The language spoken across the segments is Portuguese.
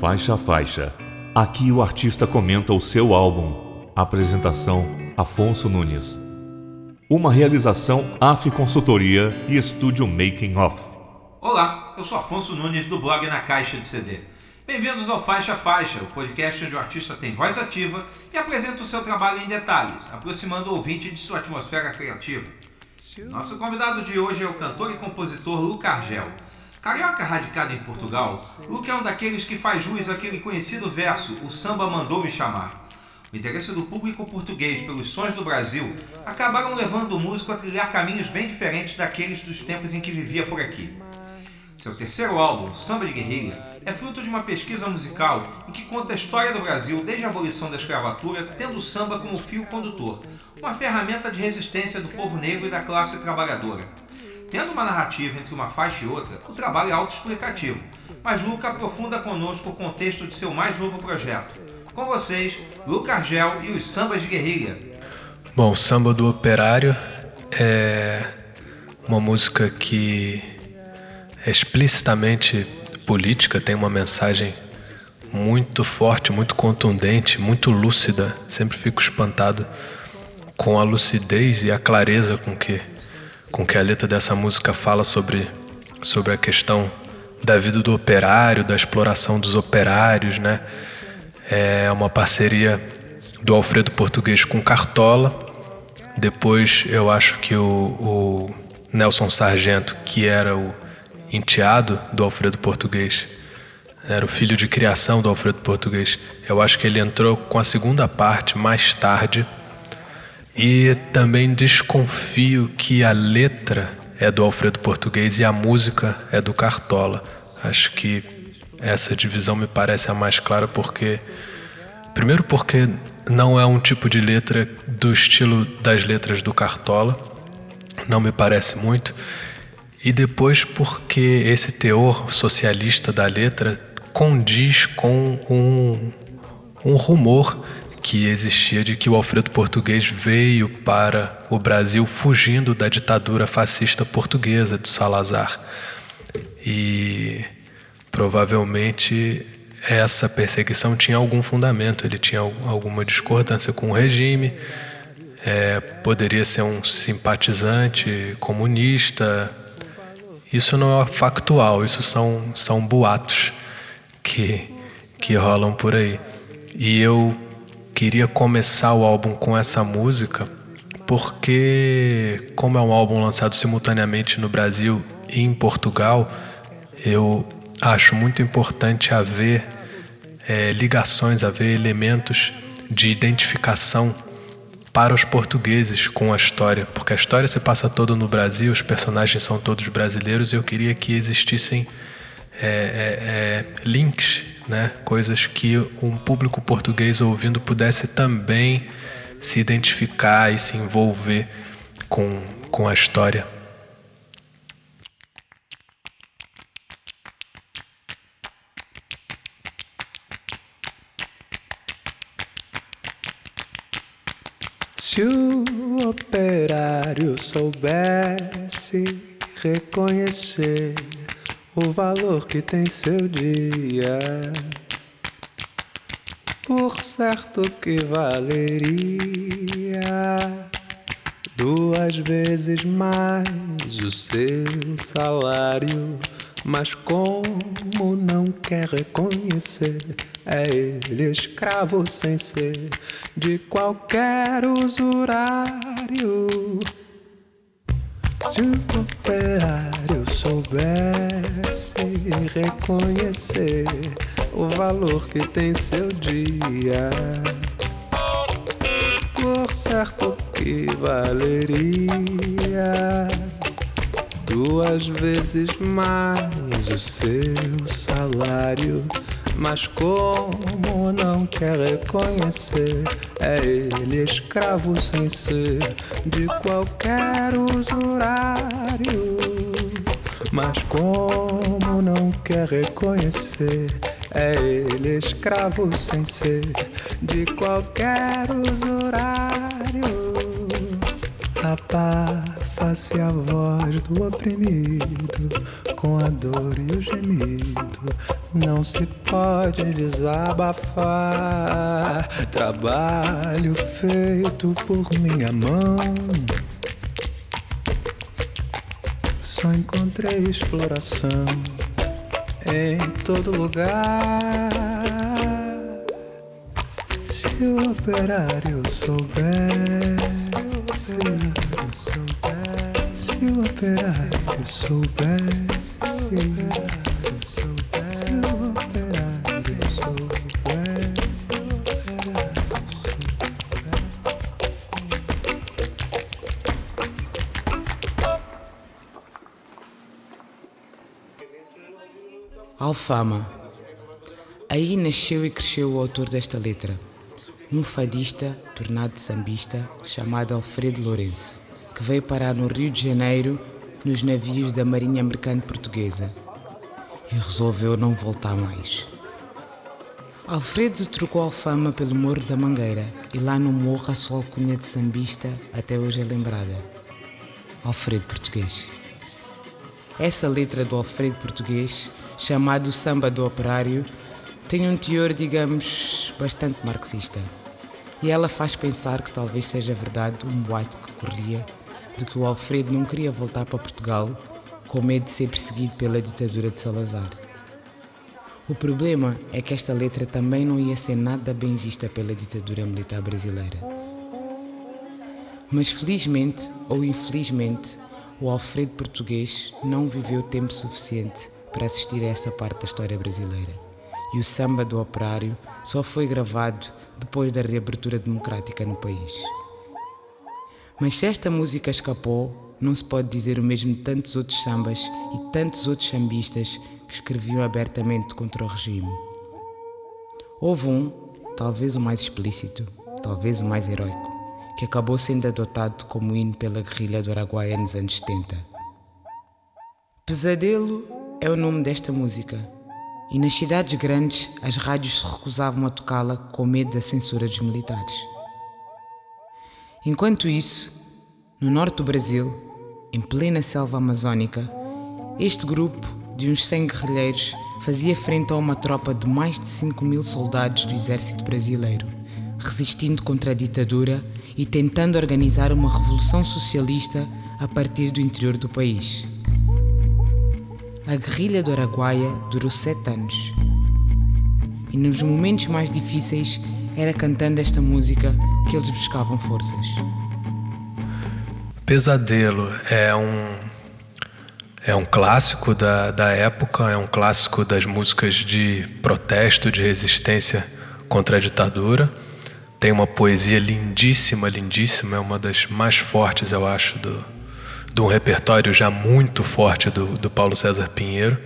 Faixa a faixa. Aqui o artista comenta o seu álbum. Apresentação: Afonso Nunes. Uma realização AF Consultoria e Estúdio Making Off. Olá, eu sou Afonso Nunes do blog Na Caixa de CD. Bem-vindos ao Faixa Faixa, o podcast onde o artista tem voz ativa e apresenta o seu trabalho em detalhes, aproximando o ouvinte de sua atmosfera criativa. Nosso convidado de hoje é o cantor e compositor Luca Argel. Carioca radicado em Portugal, Luke é um daqueles que faz jus àquele conhecido verso O samba mandou me chamar. O interesse do público português pelos sons do Brasil acabaram levando o músico a trilhar caminhos bem diferentes daqueles dos tempos em que vivia por aqui. Seu terceiro álbum, Samba de Guerrilha, é fruto de uma pesquisa musical em que conta a história do Brasil desde a abolição da escravatura, tendo o samba como fio condutor, uma ferramenta de resistência do povo negro e da classe trabalhadora. Tendo uma narrativa entre uma faixa e outra, o trabalho é autoexplicativo, mas Luca aprofunda conosco o contexto de seu mais novo projeto. Com vocês, Luca Argel e os Sambas de Guerrilha. Bom, o Samba do Operário é uma música que é explicitamente política, tem uma mensagem muito forte, muito contundente, muito lúcida. Sempre fico espantado com a lucidez e a clareza com que com que a letra dessa música fala sobre, sobre a questão da vida do operário, da exploração dos operários, né? É uma parceria do Alfredo Português com Cartola. Depois eu acho que o, o Nelson Sargento, que era o enteado do Alfredo Português, era o filho de criação do Alfredo Português. Eu acho que ele entrou com a segunda parte mais tarde e também desconfio que a letra é do Alfredo Português e a música é do Cartola. Acho que essa divisão me parece a mais clara porque primeiro porque não é um tipo de letra do estilo das letras do Cartola, não me parece muito. E depois porque esse teor socialista da letra condiz com um, um rumor que existia de que o Alfredo Português veio para o Brasil fugindo da ditadura fascista portuguesa do Salazar. E provavelmente essa perseguição tinha algum fundamento, ele tinha alguma discordância com o regime, é, poderia ser um simpatizante comunista. Isso não é factual, isso são, são boatos que, que rolam por aí. E eu queria começar o álbum com essa música porque, como é um álbum lançado simultaneamente no Brasil e em Portugal, eu acho muito importante haver é, ligações, haver elementos de identificação para os portugueses com a história, porque a história se passa toda no Brasil, os personagens são todos brasileiros e eu queria que existissem é, é, é links né? coisas que um público português ouvindo pudesse também se identificar e se envolver com, com a história. Se o operário soubesse reconhecer o valor que tem seu dia. Por certo que valeria duas vezes mais o seu salário. Mas como não quer reconhecer, é ele escravo sem ser de qualquer usurário. Se o operário soubesse reconhecer o valor que tem seu dia, por certo que valeria duas vezes mais o seu salário. Mas como não quer reconhecer, é ele escravo sem ser de qualquer usurário. Mas como não quer reconhecer, é ele escravo sem ser de qualquer usurário. Abafa-se a voz do oprimido com a dor e o gemido. Não se pode desabafar. Trabalho feito por minha mão. Só encontrei exploração em todo lugar. Se o operário soubesse, se o operário soubesse, se o operário soubesse, se o operário soubesse, se operário soubesse, Alfama. Aí nasceu e cresceu o autor desta letra, um fadista tornado sambista chamado Alfredo Lourenço, que veio parar no Rio de Janeiro nos navios da Marinha Mercante Portuguesa e resolveu não voltar mais. Alfredo trocou Alfama pelo Morro da Mangueira e lá no morro a sua alcunha de sambista até hoje é lembrada. Alfredo Português. Essa letra do Alfredo Português, chamado Samba do Operário, tem um teor, digamos, bastante marxista. E ela faz pensar que talvez seja verdade um boato que corria de que o Alfredo não queria voltar para Portugal com medo de ser perseguido pela ditadura de Salazar. O problema é que esta letra também não ia ser nada bem vista pela ditadura militar brasileira. Mas felizmente ou infelizmente, o Alfredo português não viveu tempo suficiente para assistir a essa parte da história brasileira. E o samba do operário só foi gravado depois da reabertura democrática no país. Mas se esta música escapou, não se pode dizer o mesmo de tantos outros sambas e tantos outros sambistas que escreviam abertamente contra o regime. Houve um, talvez o mais explícito, talvez o mais heróico, que acabou sendo adotado como hino pela guerrilha do Araguaia nos anos 70. Pesadelo é o nome desta música, e nas cidades grandes as rádios se recusavam a tocá-la com medo da censura dos militares. Enquanto isso, no norte do Brasil, em plena selva amazônica, este grupo de uns 100 guerrilheiros fazia frente a uma tropa de mais de 5 mil soldados do exército brasileiro, resistindo contra a ditadura e tentando organizar uma revolução socialista a partir do interior do país. A guerrilha do Araguaia durou sete anos. E nos momentos mais difíceis era cantando esta música que eles buscavam forças. Pesadelo é um é um clássico da, da época, é um clássico das músicas de protesto, de resistência contra a ditadura. Tem uma poesia lindíssima, lindíssima, é uma das mais fortes, eu acho, do, de um repertório já muito forte do, do Paulo César Pinheiro.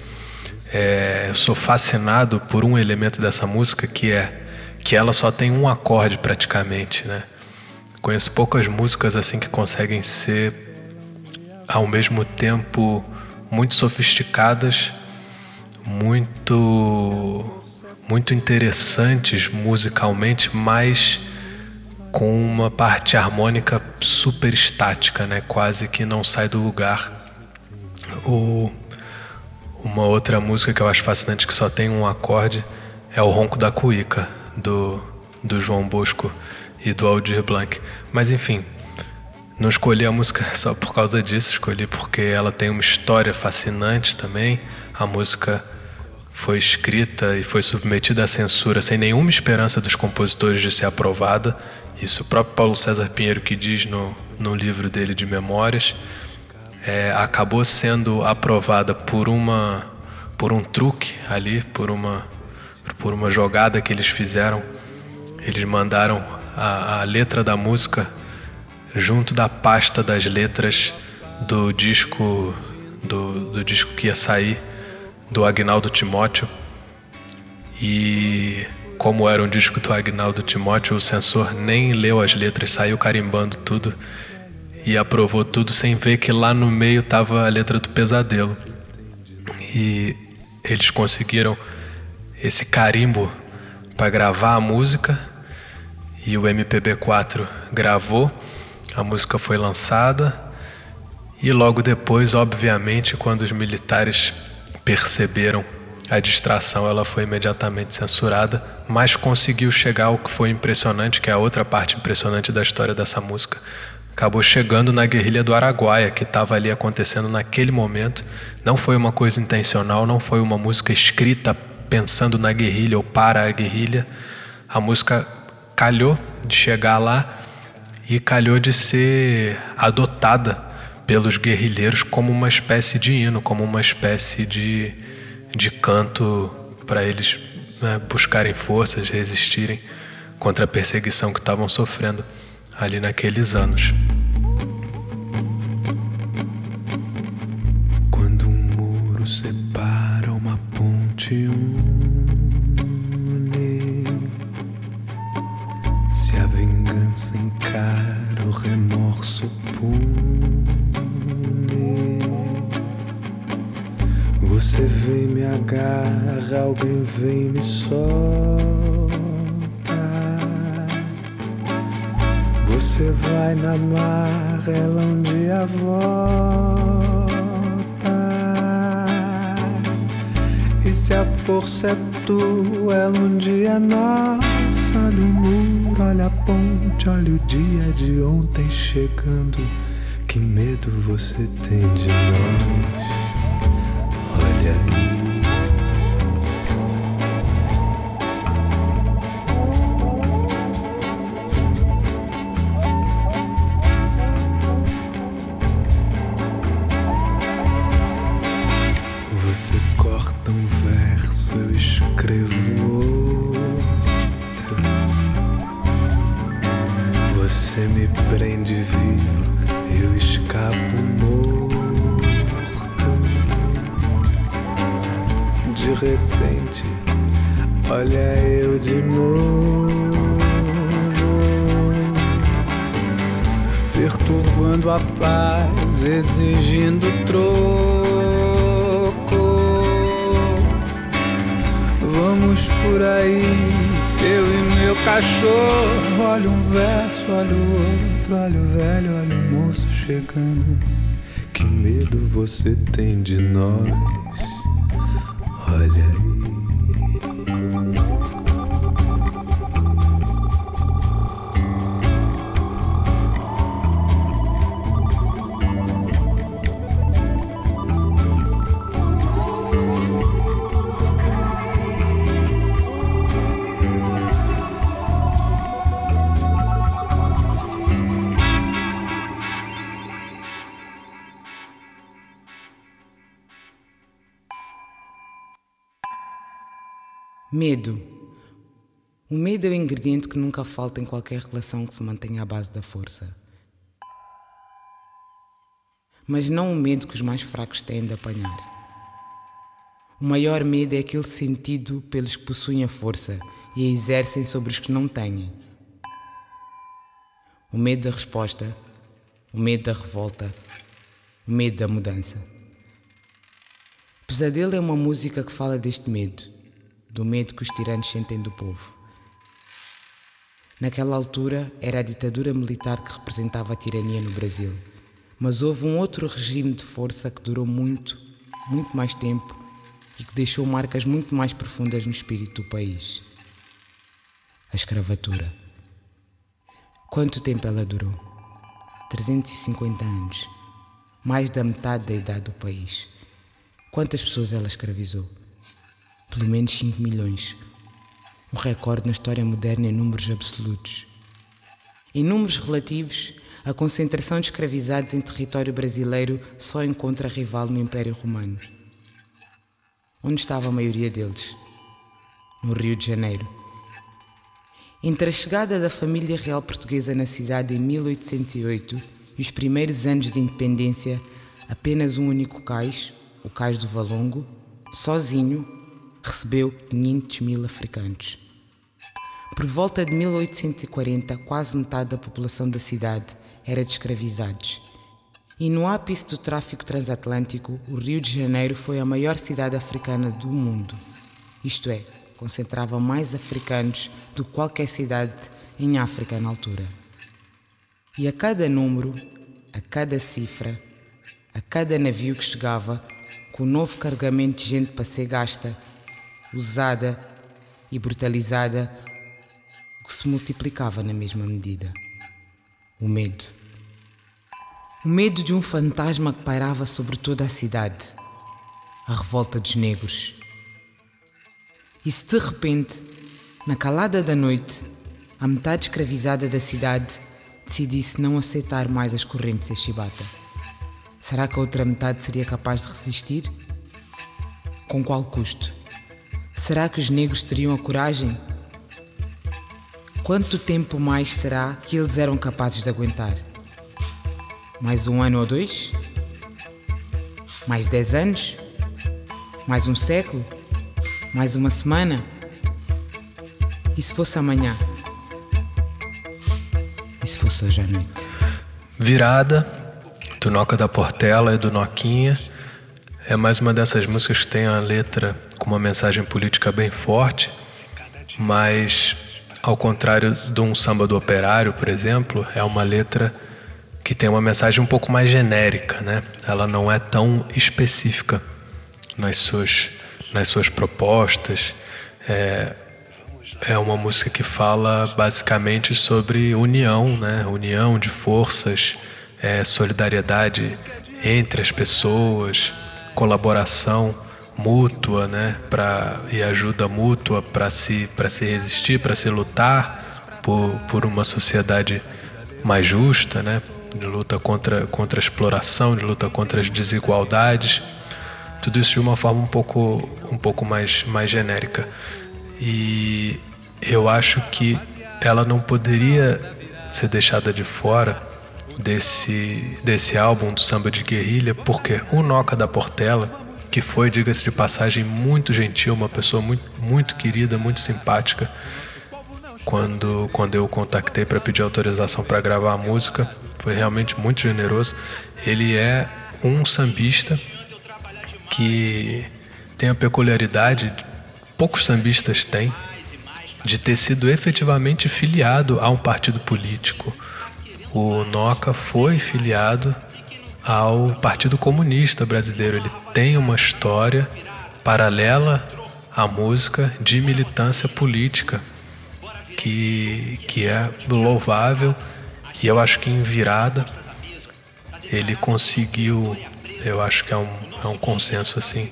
É, eu sou fascinado por um elemento dessa música que é que ela só tem um acorde praticamente, né? Conheço poucas músicas assim que conseguem ser ao mesmo tempo muito sofisticadas, muito muito interessantes musicalmente, mas com uma parte harmônica super estática, né? Quase que não sai do lugar. O, uma outra música que eu acho fascinante que só tem um acorde é o Ronco da Cuíca do, do João Bosco e do Aldir Blanc. Mas enfim, não escolhi a música só por causa disso, escolhi porque ela tem uma história fascinante também. A música foi escrita e foi submetida à censura sem nenhuma esperança dos compositores de ser aprovada. Isso o próprio Paulo César Pinheiro que diz no, no livro dele de memórias. É, acabou sendo aprovada por uma por um truque ali, por uma por uma jogada que eles fizeram. Eles mandaram a, a letra da música junto da pasta das letras do disco do, do disco que ia sair do Agnaldo Timóteo e como era um disco do Agnaldo Timóteo, o censor nem leu as letras, saiu carimbando tudo e aprovou tudo sem ver que lá no meio estava a letra do pesadelo. E eles conseguiram esse carimbo para gravar a música e o MPB4 gravou, a música foi lançada e logo depois, obviamente, quando os militares perceberam a distração, ela foi imediatamente censurada, mas conseguiu chegar ao que foi impressionante, que é a outra parte impressionante da história dessa música. Acabou chegando na guerrilha do Araguaia, que estava ali acontecendo naquele momento. Não foi uma coisa intencional, não foi uma música escrita pensando na guerrilha ou para a guerrilha. A música calhou de chegar lá e calhou de ser adotada pelos guerrilheiros como uma espécie de hino, como uma espécie de, de canto para eles né, buscarem forças, resistirem contra a perseguição que estavam sofrendo ali naqueles anos. Quando um muro separa ponte une, se a vingança encara o remorso pune, você vem me agarra, alguém vem me solta. Você vai na mar, ela um dia volta. Se a força é tua, ela um dia é nossa. Olha o muro, olha a ponte, olha o dia de ontem chegando. Que medo você tem de nós? Você tem ingrediente que nunca falta em qualquer relação que se mantenha à base da força. Mas não o medo que os mais fracos têm de apanhar. O maior medo é aquele sentido pelos que possuem a força e a exercem sobre os que não têm. O medo da resposta, o medo da revolta, o medo da mudança. Pesadelo é uma música que fala deste medo do medo que os tiranos sentem do povo. Naquela altura era a ditadura militar que representava a tirania no Brasil, mas houve um outro regime de força que durou muito, muito mais tempo e que deixou marcas muito mais profundas no espírito do país. A escravatura. Quanto tempo ela durou? 350 anos. Mais da metade da idade do país. Quantas pessoas ela escravizou? pelo menos 5 milhões, um recorde na história moderna em números absolutos. Em números relativos, a concentração de escravizados em território brasileiro só encontra rival no Império Romano. Onde estava a maioria deles? No Rio de Janeiro. Entre a chegada da família real portuguesa na cidade em 1808 e os primeiros anos de independência, apenas um único cais, o Cais do Valongo, sozinho, recebeu 500 mil africanos. Por volta de 1840, quase metade da população da cidade era de escravizados. E no ápice do tráfico transatlântico, o Rio de Janeiro foi a maior cidade africana do mundo. Isto é, concentrava mais africanos do que qualquer cidade em África na altura. E a cada número, a cada cifra, a cada navio que chegava, com o novo carregamento de gente para ser gasta, usada e brutalizada, que se multiplicava na mesma medida. O medo. O medo de um fantasma que pairava sobre toda a cidade. A revolta dos negros. E se de repente, na calada da noite, a metade escravizada da cidade decidisse não aceitar mais as correntes de chibata, será que a outra metade seria capaz de resistir? Com qual custo? Será que os negros teriam a coragem? Quanto tempo mais será que eles eram capazes de aguentar? Mais um ano ou dois? Mais dez anos? Mais um século? Mais uma semana? E se fosse amanhã? E se fosse hoje à noite? Virada, do Noca da Portela e do Noquinha. É mais uma dessas músicas que tem a letra com uma mensagem política bem forte, mas ao contrário de um samba do operário, por exemplo, é uma letra que tem uma mensagem um pouco mais genérica, né? Ela não é tão específica nas suas, nas suas propostas. É, é uma música que fala basicamente sobre união, né? União de forças, é, solidariedade entre as pessoas, colaboração mútua, né? Pra, e ajuda mútua para se, para se resistir, para se lutar por, por uma sociedade mais justa, né? De luta contra, contra a exploração, de luta contra as desigualdades. Tudo isso de uma forma um pouco, um pouco mais, mais genérica. E eu acho que ela não poderia ser deixada de fora desse, desse álbum do samba de guerrilha, porque o Noca da Portela, que foi, diga-se de passagem, muito gentil, uma pessoa muito, muito querida, muito simpática, quando, quando eu o contactei para pedir autorização para gravar a música, foi realmente muito generoso. Ele é um sambista que tem a peculiaridade, poucos sambistas têm, de ter sido efetivamente filiado a um partido político. O Noca foi filiado ao Partido Comunista Brasileiro. Ele tem uma história paralela à música de militância política que, que é louvável e eu acho que em virada ele conseguiu, eu acho que é um, é um consenso assim,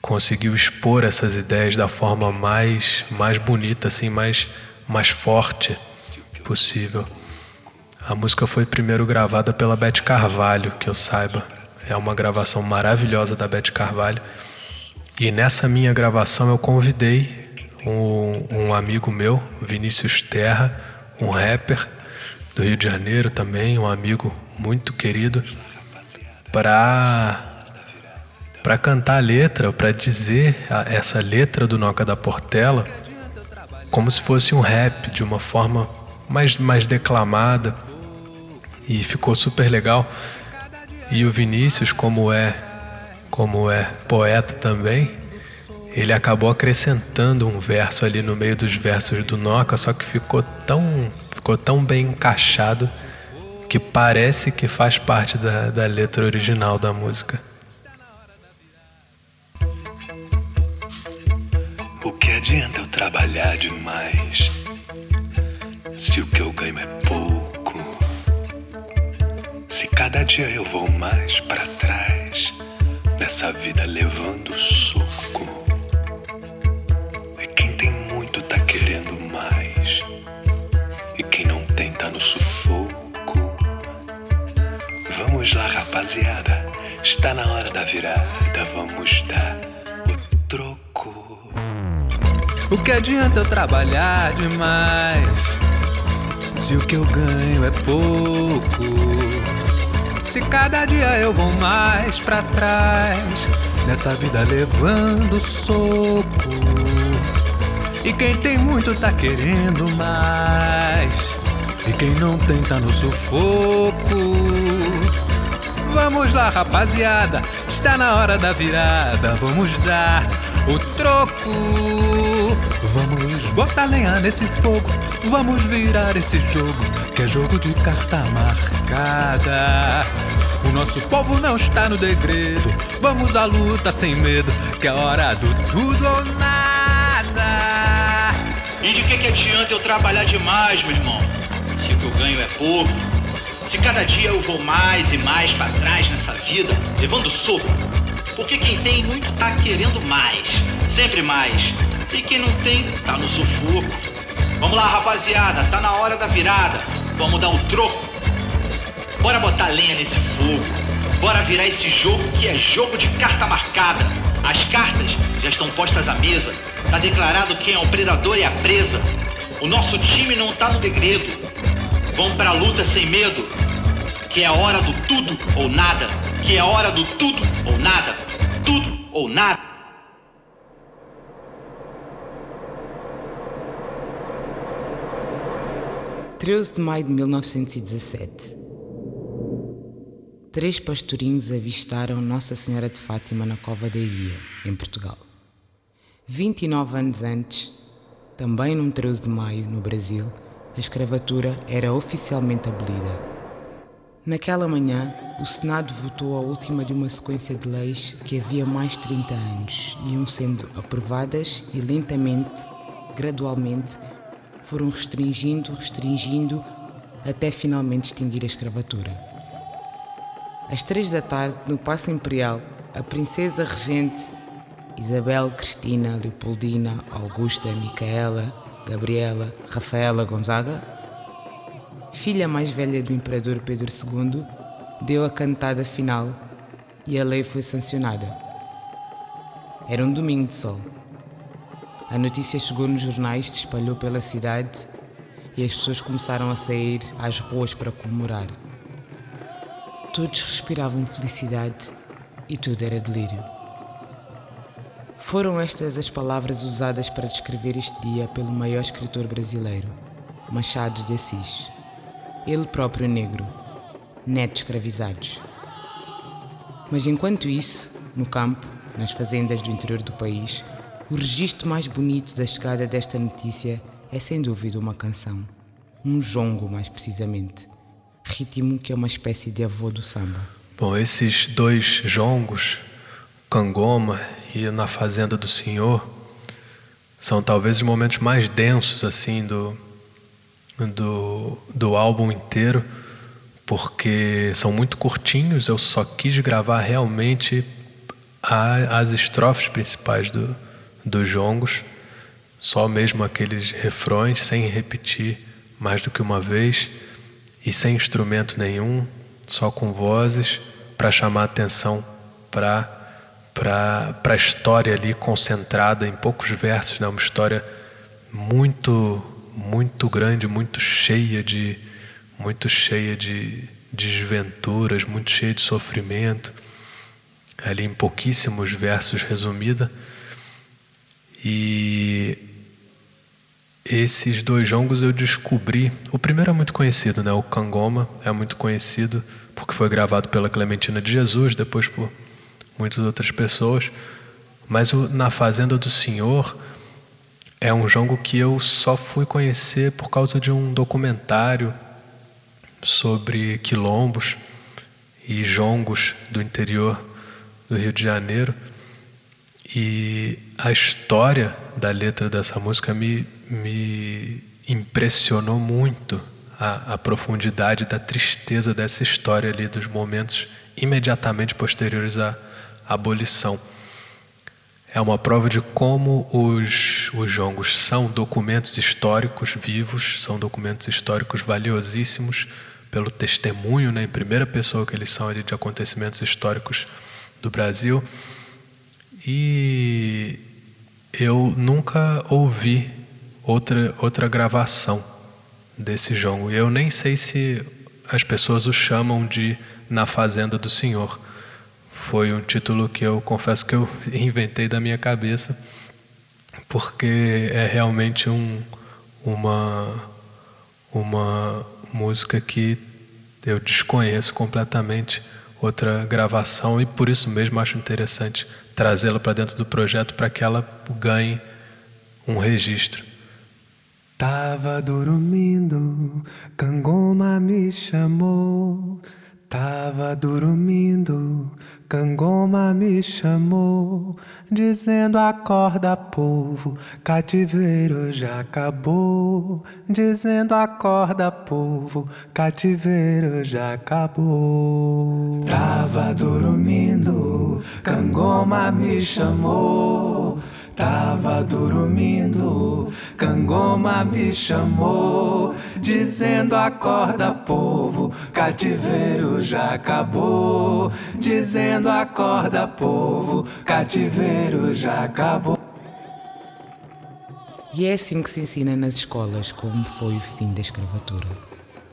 conseguiu expor essas ideias da forma mais, mais bonita, assim, mais, mais forte possível. A música foi primeiro gravada pela Beth Carvalho, que eu saiba. É uma gravação maravilhosa da Beth Carvalho. E nessa minha gravação eu convidei um, um amigo meu, Vinícius Terra, um rapper do Rio de Janeiro também, um amigo muito querido, para para cantar a letra, para dizer a, essa letra do Noca da Portela como se fosse um rap, de uma forma mais, mais declamada. E ficou super legal. E o Vinícius, como é, como é poeta também, ele acabou acrescentando um verso ali no meio dos versos do Noca, só que ficou tão, ficou tão bem encaixado que parece que faz parte da, da letra original da música. O que adianta eu trabalhar demais se o que eu ganho é pouco? Cada dia eu vou mais para trás nessa vida levando soco. E quem tem muito tá querendo mais. E quem não tem tá no sufoco. Vamos lá, rapaziada. Está na hora da virada. Vamos dar o troco. O que adianta eu trabalhar demais se o que eu ganho é pouco? Se cada dia eu vou mais pra trás nessa vida levando soco. E quem tem muito tá querendo mais. E quem não tem tá no sufoco. Vamos lá, rapaziada, está na hora da virada. Vamos dar o troco. Vamos botar lenha nesse fogo, vamos virar esse jogo, que é jogo de carta marcada. O nosso povo não está no degredo, vamos à luta sem medo, que é hora do tudo ou nada. E de que, que adianta eu trabalhar demais, meu irmão? Se o que eu ganho é pouco. Se cada dia eu vou mais e mais para trás nessa vida, levando soco. Porque quem tem muito tá querendo mais, sempre mais. E quem não tem, tá no sufoco. Vamos lá, rapaziada, tá na hora da virada. Vamos dar um troco. Bora botar lenha nesse fogo. Bora virar esse jogo que é jogo de carta marcada. As cartas já estão postas à mesa. Tá declarado quem é o predador e a presa. O nosso time não tá no degredo. Vamos pra luta sem medo. Que é a hora do tudo ou nada. Que é a hora do tudo ou nada. Tudo ou nada. 13 de maio de 1917. Três pastorinhos avistaram Nossa Senhora de Fátima na Cova da Iria, em Portugal. 29 anos antes, também num 13 de maio, no Brasil, a escravatura era oficialmente abolida. Naquela manhã, o Senado votou a última de uma sequência de leis que havia mais de 30 anos iam sendo aprovadas e lentamente, gradualmente, foram restringindo, restringindo, até finalmente extinguir a escravatura. Às três da tarde, no Paço Imperial, a princesa regente Isabel Cristina Leopoldina Augusta Micaela Gabriela Rafaela Gonzaga, filha mais velha do imperador Pedro II, deu a cantada final e a lei foi sancionada. Era um domingo de sol. A notícia chegou nos jornais, se espalhou pela cidade e as pessoas começaram a sair às ruas para comemorar. Todos respiravam felicidade e tudo era delírio. Foram estas as palavras usadas para descrever este dia pelo maior escritor brasileiro, Machado de Assis. Ele próprio negro, neto de escravizados. Mas enquanto isso, no campo, nas fazendas do interior do país, o registro mais bonito da chegada desta notícia é sem dúvida uma canção. Um jongo, mais precisamente. Ritmo que é uma espécie de avô do samba. Bom, esses dois jongos, Cangoma e Na Fazenda do Senhor, são talvez os momentos mais densos assim do, do, do álbum inteiro, porque são muito curtinhos. Eu só quis gravar realmente a, as estrofes principais do, dos jongos, só mesmo aqueles refrões, sem repetir mais do que uma vez e sem instrumento nenhum, só com vozes, para chamar atenção para para a história ali concentrada em poucos versos, né? uma história muito muito grande, muito cheia de muito cheia de, de desventuras, muito cheia de sofrimento, ali em pouquíssimos versos resumida. E esses dois jongos eu descobri. O primeiro é muito conhecido, né? O Cangoma é muito conhecido porque foi gravado pela Clementina de Jesus, depois por muitas outras pessoas. Mas o Na Fazenda do Senhor é um jongo que eu só fui conhecer por causa de um documentário sobre quilombos e jongos do interior do Rio de Janeiro. E a história da letra dessa música me, me impressionou muito a, a, profundidade da tristeza dessa história ali, dos momentos imediatamente posteriores à abolição. É uma prova de como os, os jongos são documentos históricos vivos, são documentos históricos valiosíssimos pelo testemunho, né, em primeira pessoa que eles são ali de acontecimentos históricos do Brasil e eu nunca ouvi outra, outra gravação desse jongo. Eu nem sei se as pessoas o chamam de Na Fazenda do Senhor. Foi um título que eu confesso que eu inventei da minha cabeça, porque é realmente um, uma, uma música que eu desconheço completamente outra gravação e por isso mesmo acho interessante trazê-la para dentro do projeto para que ela ganhe um registro. Tava dormindo, Cangoma me chamou. Tava dormindo, Cangoma me chamou, dizendo acorda povo, cativeiro já acabou. Dizendo acorda povo, cativeiro já acabou. Tava dormindo, Cangoma me chamou. Tava dormindo, Cangoma me chamou, dizendo acorda povo, cativeiro já acabou. Dizendo acorda povo, cativeiro já acabou. E é assim que se ensina nas escolas como foi o fim da escravatura.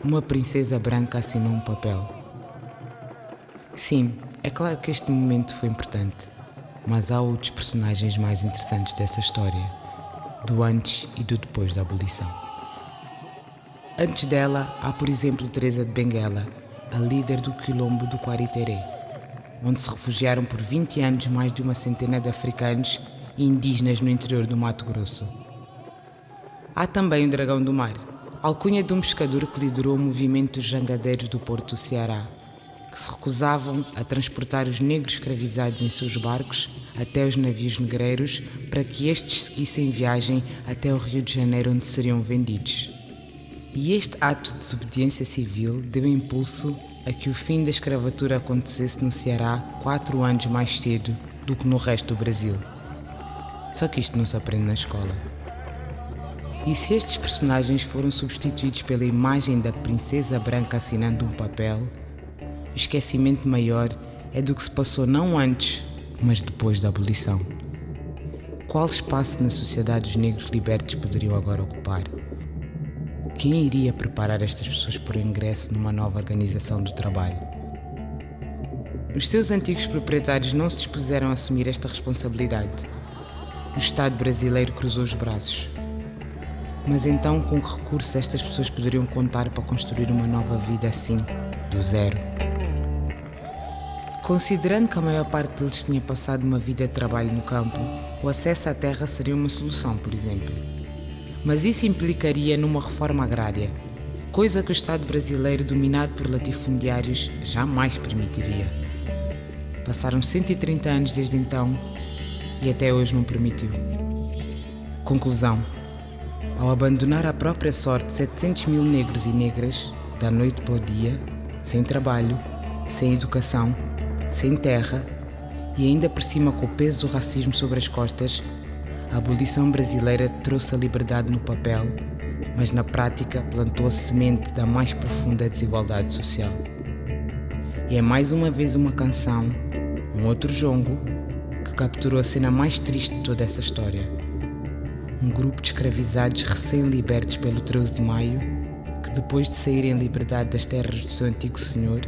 Uma princesa branca assinou um papel. Sim, é claro que este momento foi importante, mas há outros personagens mais interessantes dessa história, do antes e do depois da abolição. Antes dela, há por exemplo Teresa de Benguela, a líder do quilombo do Quariteré, onde se refugiaram por 20 anos mais de uma centena de africanos e indígenas no interior do Mato Grosso. Há também o Dragão do Mar, alcunha de um pescador que liderou o movimento dos jangadeiros do Porto do Ceará, que se recusavam a transportar os negros escravizados em seus barcos até os navios negreiros para que estes seguissem viagem até o Rio de Janeiro, onde seriam vendidos. E este ato de desobediência civil deu impulso a que o fim da escravatura acontecesse no Ceará quatro anos mais cedo do que no resto do Brasil. Só que isto não se aprende na escola. E se estes personagens foram substituídos pela imagem da princesa branca assinando um papel, o esquecimento maior é do que se passou não antes, mas depois da abolição. Qual espaço na sociedade os negros libertos poderiam agora ocupar? Quem iria preparar estas pessoas para o ingresso numa nova organização do trabalho? Os seus antigos proprietários não se dispuseram a assumir esta responsabilidade. O Estado brasileiro cruzou os braços. Mas então, com que recursos estas pessoas poderiam contar para construir uma nova vida assim, do zero? Considerando que a maior parte deles tinha passado uma vida de trabalho no campo, o acesso à terra seria uma solução, por exemplo. Mas isso implicaria numa reforma agrária, coisa que o Estado brasileiro, dominado por latifundiários, jamais permitiria. Passaram 130 anos desde então e até hoje não permitiu. Conclusão: ao abandonar à própria sorte 700 mil negros e negras, da noite para o dia, sem trabalho, sem educação, sem terra e ainda por cima com o peso do racismo sobre as costas, a abolição brasileira trouxe a liberdade no papel, mas na prática plantou a semente da mais profunda desigualdade social. E é mais uma vez uma canção, um outro jongo, que capturou a cena mais triste de toda essa história. Um grupo de escravizados recém-libertos pelo 13 de maio, que depois de saírem em liberdade das terras do seu antigo senhor,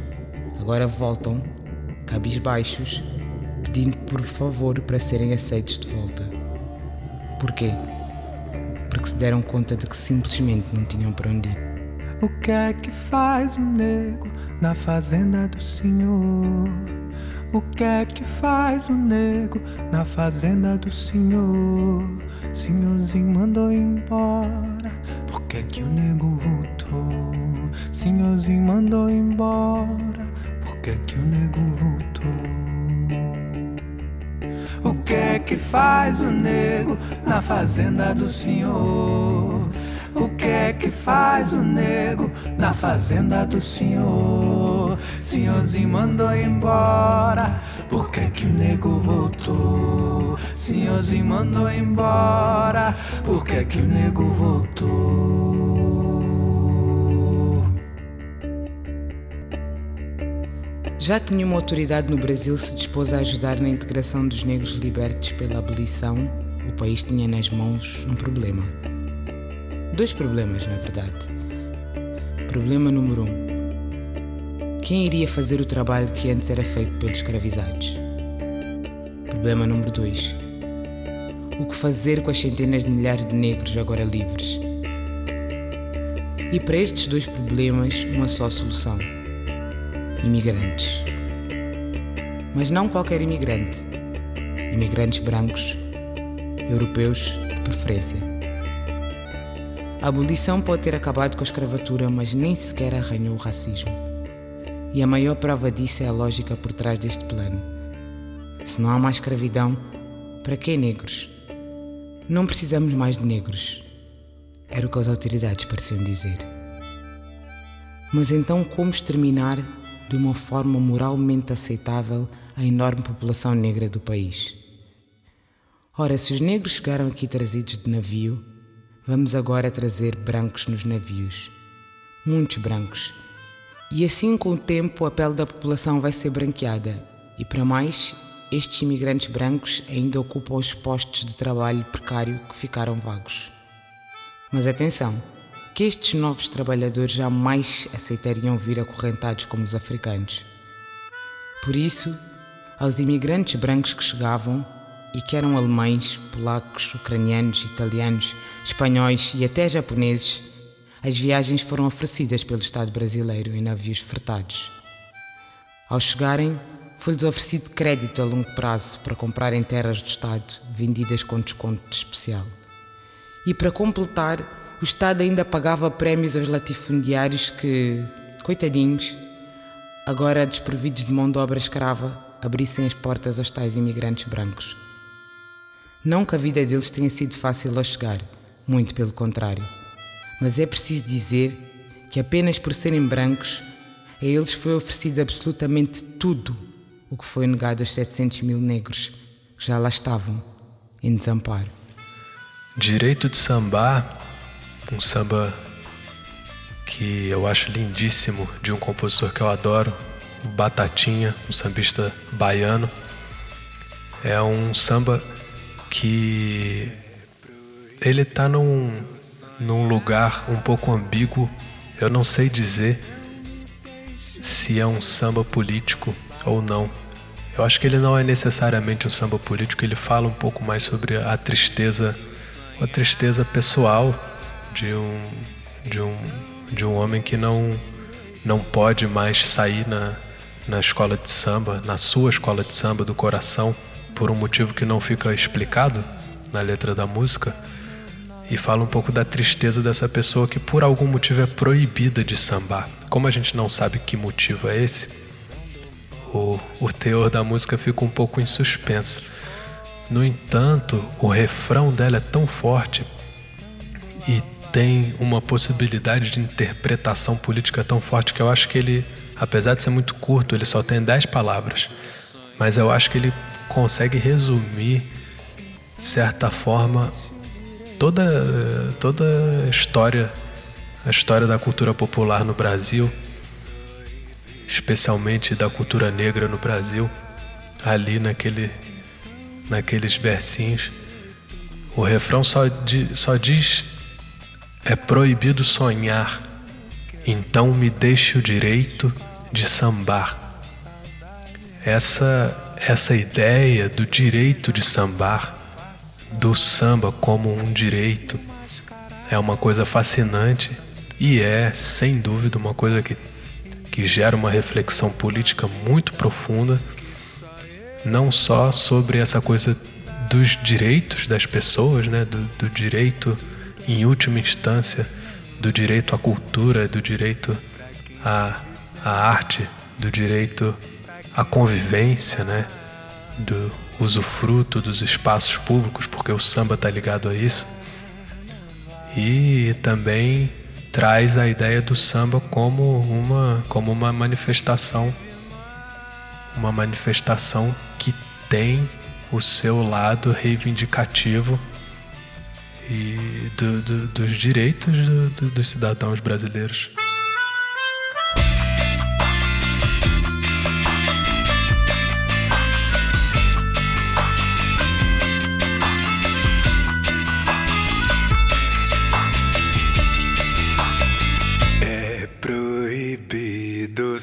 agora voltam, cabisbaixos, pedindo por favor para serem aceitos de volta. Porquê? Porque se deram conta de que simplesmente não tinham para onde ir. O que é que faz o nego na fazenda do senhor? O que é que faz o nego na fazenda do senhor? Senhorzinho mandou embora, por que é que o nego voltou? Senhorzinho mandou embora, que é que o nego voltou? O que é que faz o nego na fazenda do senhor? O que é que faz o nego na fazenda do senhor? Senhorzinho mandou embora, por que que o nego voltou? Senhorzinho mandou embora, por que que o nego voltou? Já que nenhuma autoridade no Brasil se dispôs a ajudar na integração dos negros libertos pela abolição, o país tinha nas mãos um problema. Dois problemas, na verdade. Problema número um: quem iria fazer o trabalho que antes era feito pelos escravizados? Problema número dois: o que fazer com as centenas de milhares de negros agora livres? E para estes dois problemas, uma só solução: imigrantes. Mas não qualquer imigrante. Imigrantes brancos, europeus de preferência. A abolição pode ter acabado com a escravatura, mas nem sequer arranhou o racismo. E a maior prova disso é a lógica por trás deste plano. Se não há mais escravidão, para que negros? Não precisamos mais de negros. Era o que as autoridades pareciam dizer. Mas então, como exterminar de uma forma moralmente aceitável a enorme população negra do país? Ora, se os negros chegaram aqui trazidos de navio, vamos agora trazer brancos nos navios. Muitos brancos. E assim, com o tempo, a pele da população vai ser branqueada. E para mais, estes imigrantes brancos ainda ocupam os postos de trabalho precário que ficaram vagos. Mas atenção, que estes novos trabalhadores jamais aceitariam vir acorrentados como os africanos. Por isso, aos imigrantes brancos que chegavam, e que eram alemães, polacos, ucranianos, italianos, espanhóis e até japoneses, as viagens foram oferecidas pelo Estado brasileiro em navios fretados. Ao chegarem, foi-lhes oferecido crédito a longo prazo para comprarem terras do Estado, vendidas com desconto especial. E para completar, o Estado ainda pagava prémios aos latifundiários que, coitadinhos, agora desprovidos de mão de obra escrava, abrissem as portas aos tais imigrantes brancos. Não que a vida deles tenha sido fácil ao chegar, muito pelo contrário. Mas é preciso dizer que apenas por serem brancos, a eles foi oferecido absolutamente tudo o que foi negado aos 700 mil negros que já lá estavam, em desamparo. Direito de sambar, um samba que eu acho lindíssimo, de um compositor que eu adoro, Batatinha, um sambista baiano. É um samba que ele está num, num lugar um pouco ambíguo. Eu não sei dizer se é um samba político ou não. Eu acho que ele não é necessariamente um samba político, ele fala um pouco mais sobre a tristeza, a tristeza pessoal de um, de um, de um homem que não, não pode mais sair na, na escola de samba, na sua escola de samba do coração por um motivo que não fica explicado na letra da música, e fala um pouco da tristeza dessa pessoa que por algum motivo é proibida de sambar. Como a gente não sabe que motivo é esse, o, o teor da música fica um pouco em suspenso. No entanto, o refrão dela é tão forte e tem uma possibilidade de interpretação política tão forte que eu acho que ele, apesar de ser muito curto, ele só tem 10 palavras, mas eu acho que ele consegue resumir, de certa forma, toda, toda a história, a história da cultura popular no Brasil, especialmente da cultura negra no Brasil, ali naquele, naqueles versinhos. O refrão só, di, só diz: é proibido sonhar, então me deixe o direito de sambar. Essa essa ideia do direito de sambar, do samba como um direito, é uma coisa fascinante e é, sem dúvida, uma coisa que, que gera uma reflexão política muito profunda, não só sobre essa coisa dos direitos das pessoas, né, do, do direito, em última instância, do direito à cultura, do direito à, à arte, do direito a convivência, né? Do usufruto dos espaços públicos, porque o samba está ligado a isso. E também traz a ideia do samba como uma, como uma manifestação, uma manifestação que tem o seu lado reivindicativo e do, do, dos direitos do, dos cidadãos brasileiros.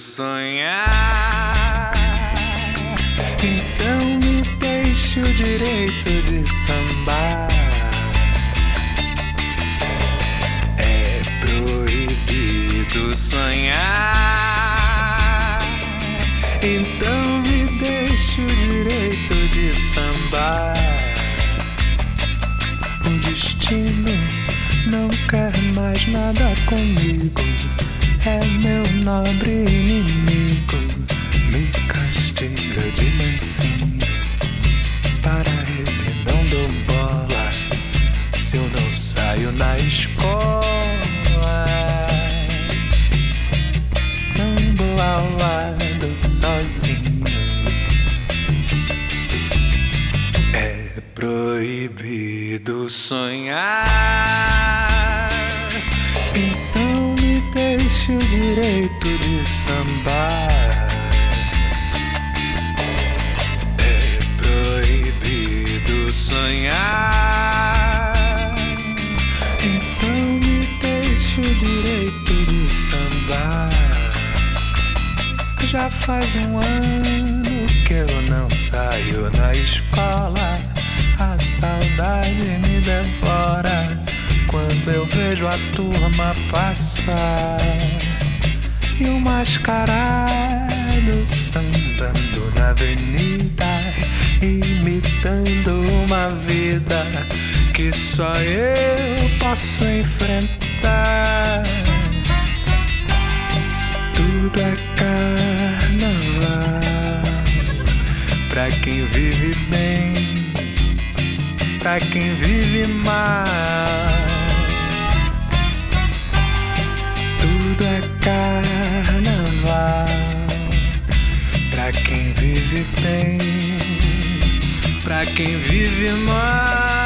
sonhar. Então me deixe o direito de sambar. Sonhar. Então me deixe o direito de sambar. o destino não quer mais nada comigo. É meu nobre inimigo, me castiga de mansinho. Para ele não dou bola se eu não saio na escola. Sozinho. É proibido sonhar. Então me deixe o direito de sambar. É proibido sonhar. Então me deixe o direito de sambar. Já faz um ano que eu não saio na escola. A saudade me devora quando eu vejo a turma passar. E o mascarado sambando na avenida, imitando uma vida que só eu posso enfrentar. Tudo é quem vive bem, pra quem vive mal. Tudo é carnaval pra quem vive bem, pra quem vive mal.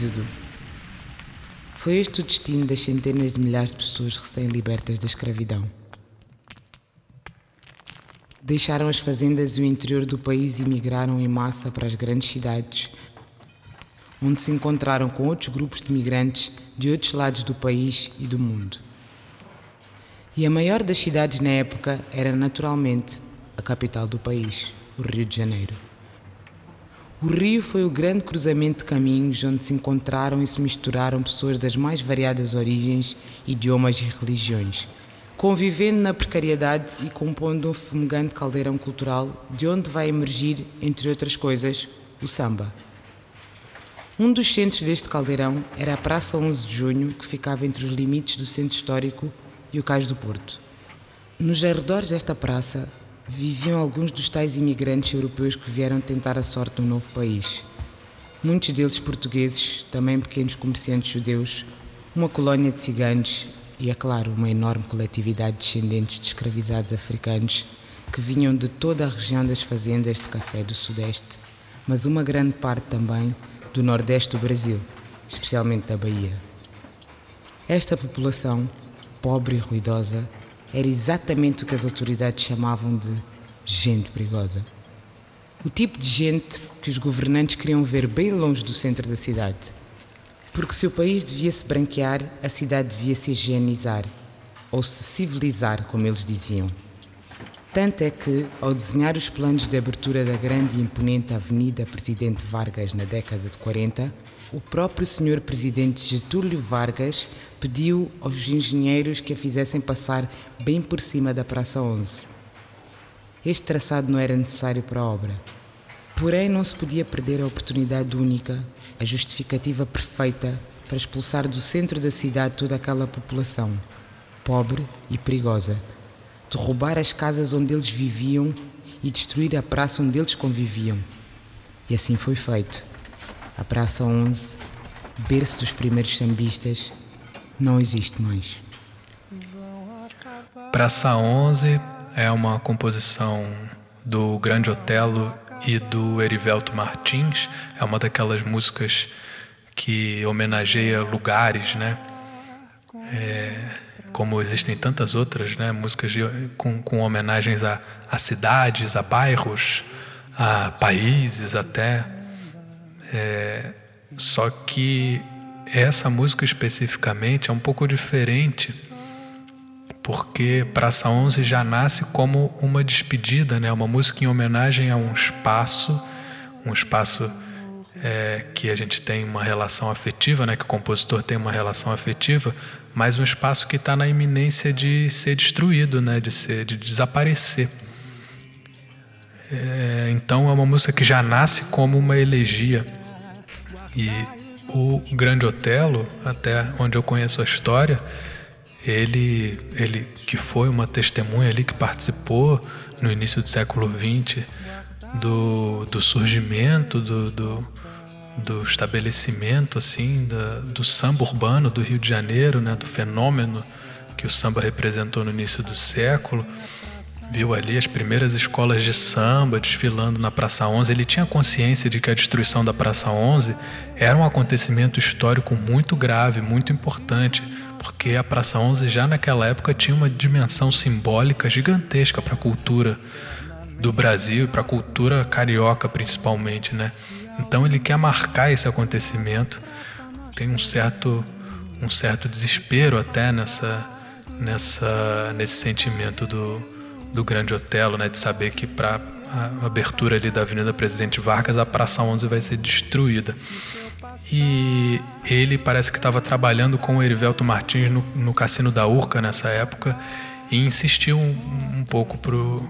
Êxodo. Foi este o destino das centenas de milhares de pessoas recém-libertas da escravidão. Deixaram as fazendas e o interior do país e migraram em massa para as grandes cidades, onde se encontraram com outros grupos de migrantes de outros lados do país e do mundo. E a maior das cidades na época era naturalmente a capital do país, o Rio de Janeiro. O rio foi o grande cruzamento de caminhos onde se encontraram e se misturaram pessoas das mais variadas origens, idiomas e religiões, convivendo na precariedade e compondo um fumegante caldeirão cultural de onde vai emergir, entre outras coisas, o samba. Um dos centros deste caldeirão era a Praça 11 de Junho, que ficava entre os limites do centro histórico e o Cais do Porto. Nos arredores desta praça viviam alguns dos tais imigrantes europeus que vieram tentar a sorte no novo país. Muitos deles portugueses, também pequenos comerciantes judeus, uma colónia de ciganos e, é claro, uma enorme coletividade de descendentes de escravizados africanos que vinham de toda a região das fazendas de café do Sudeste, mas uma grande parte também do Nordeste do Brasil, especialmente da Bahia. Esta população, pobre e ruidosa, era exatamente o que as autoridades chamavam de gente perigosa. O tipo de gente que os governantes queriam ver bem longe do centro da cidade. Porque se o país devia se branquear, a cidade devia se higienizar, ou se civilizar, como eles diziam. Tanto é que, ao desenhar os planos de abertura da grande e imponente Avenida Presidente Vargas na década de 40, o próprio Sr. Presidente Getúlio Vargas pediu aos engenheiros que a fizessem passar bem por cima da Praça 11. Este traçado não era necessário para a obra. Porém, não se podia perder a oportunidade única, a justificativa perfeita para expulsar do centro da cidade toda aquela população, pobre e perigosa, derrubar as casas onde eles viviam e destruir a praça onde eles conviviam. E assim foi feito. A Praça 11, berço dos primeiros sambistas, não existe mais. Praça 11 é uma composição do Grande Otelo e do Erivelto Martins. É uma daquelas músicas que homenageia lugares, né? É, como existem tantas outras, né? músicas de, com, com homenagens a, a cidades, a bairros, a países até. É, só que essa música especificamente é um pouco diferente, porque Praça 11 já nasce como uma despedida, né? uma música em homenagem a um espaço, um espaço é, que a gente tem uma relação afetiva, né? que o compositor tem uma relação afetiva, mas um espaço que está na iminência de ser destruído, né? de, ser, de desaparecer. É, então é uma música que já nasce como uma elegia. E o Grande Otelo, até onde eu conheço a história, ele, ele que foi uma testemunha ali que participou no início do século XX do, do surgimento do, do, do estabelecimento assim da, do samba urbano do Rio de Janeiro, né, do fenômeno que o samba representou no início do século viu ali as primeiras escolas de samba desfilando na Praça 11. Ele tinha consciência de que a destruição da Praça 11 era um acontecimento histórico muito grave, muito importante, porque a Praça 11 já naquela época tinha uma dimensão simbólica gigantesca para a cultura do Brasil e para a cultura carioca principalmente, né? Então ele quer marcar esse acontecimento. Tem um certo um certo desespero até nessa nessa nesse sentimento do do Grande Otelo, né, de saber que para a abertura ali da Avenida Presidente Vargas, a Praça 11 vai ser destruída. E ele parece que estava trabalhando com o Erivelto Martins no, no Cassino da Urca nessa época e insistiu um, um pouco pro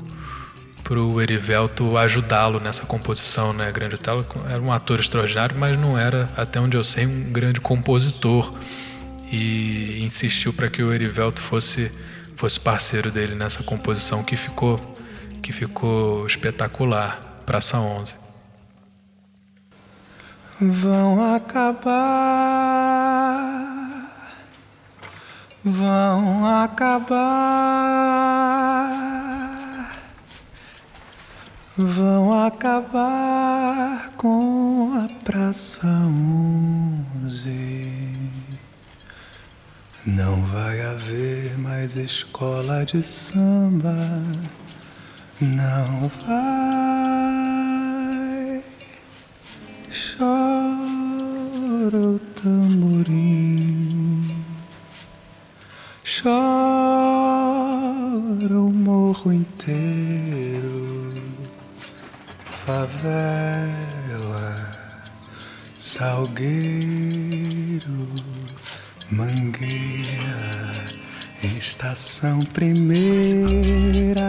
pro Erivelto ajudá-lo nessa composição, né? Grande Otelo era um ator extraordinário, mas não era, até onde eu sei, um grande compositor. E insistiu para que o Erivelto fosse fosse parceiro dele nessa composição que ficou que ficou espetacular, Praça 11. Vão acabar, vão acabar, vão acabar com a Praça 11. Não vai haver mais escola de samba, não vai. Chora o tamborim, chora o morro inteiro, favela, salgueiro Mangueira, estação primeira,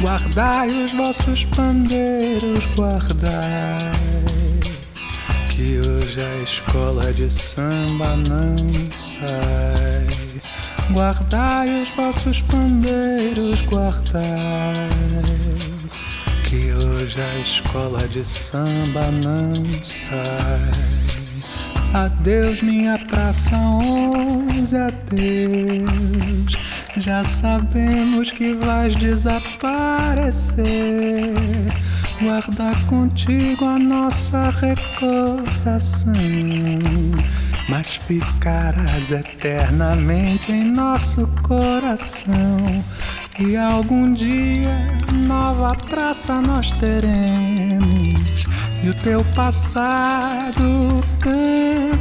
guardai os vossos pandeiros, guardai. Que hoje a escola de samba não sai. Guardai os vossos pandeiros, guardai. Que hoje a escola de samba não sai. Adeus, minha praça onze, adeus. Já sabemos que vais desaparecer. Guarda contigo a nossa recordação. Mas ficarás eternamente em nosso coração. E algum dia nova praça nós teremos e o teu passado cantaremos.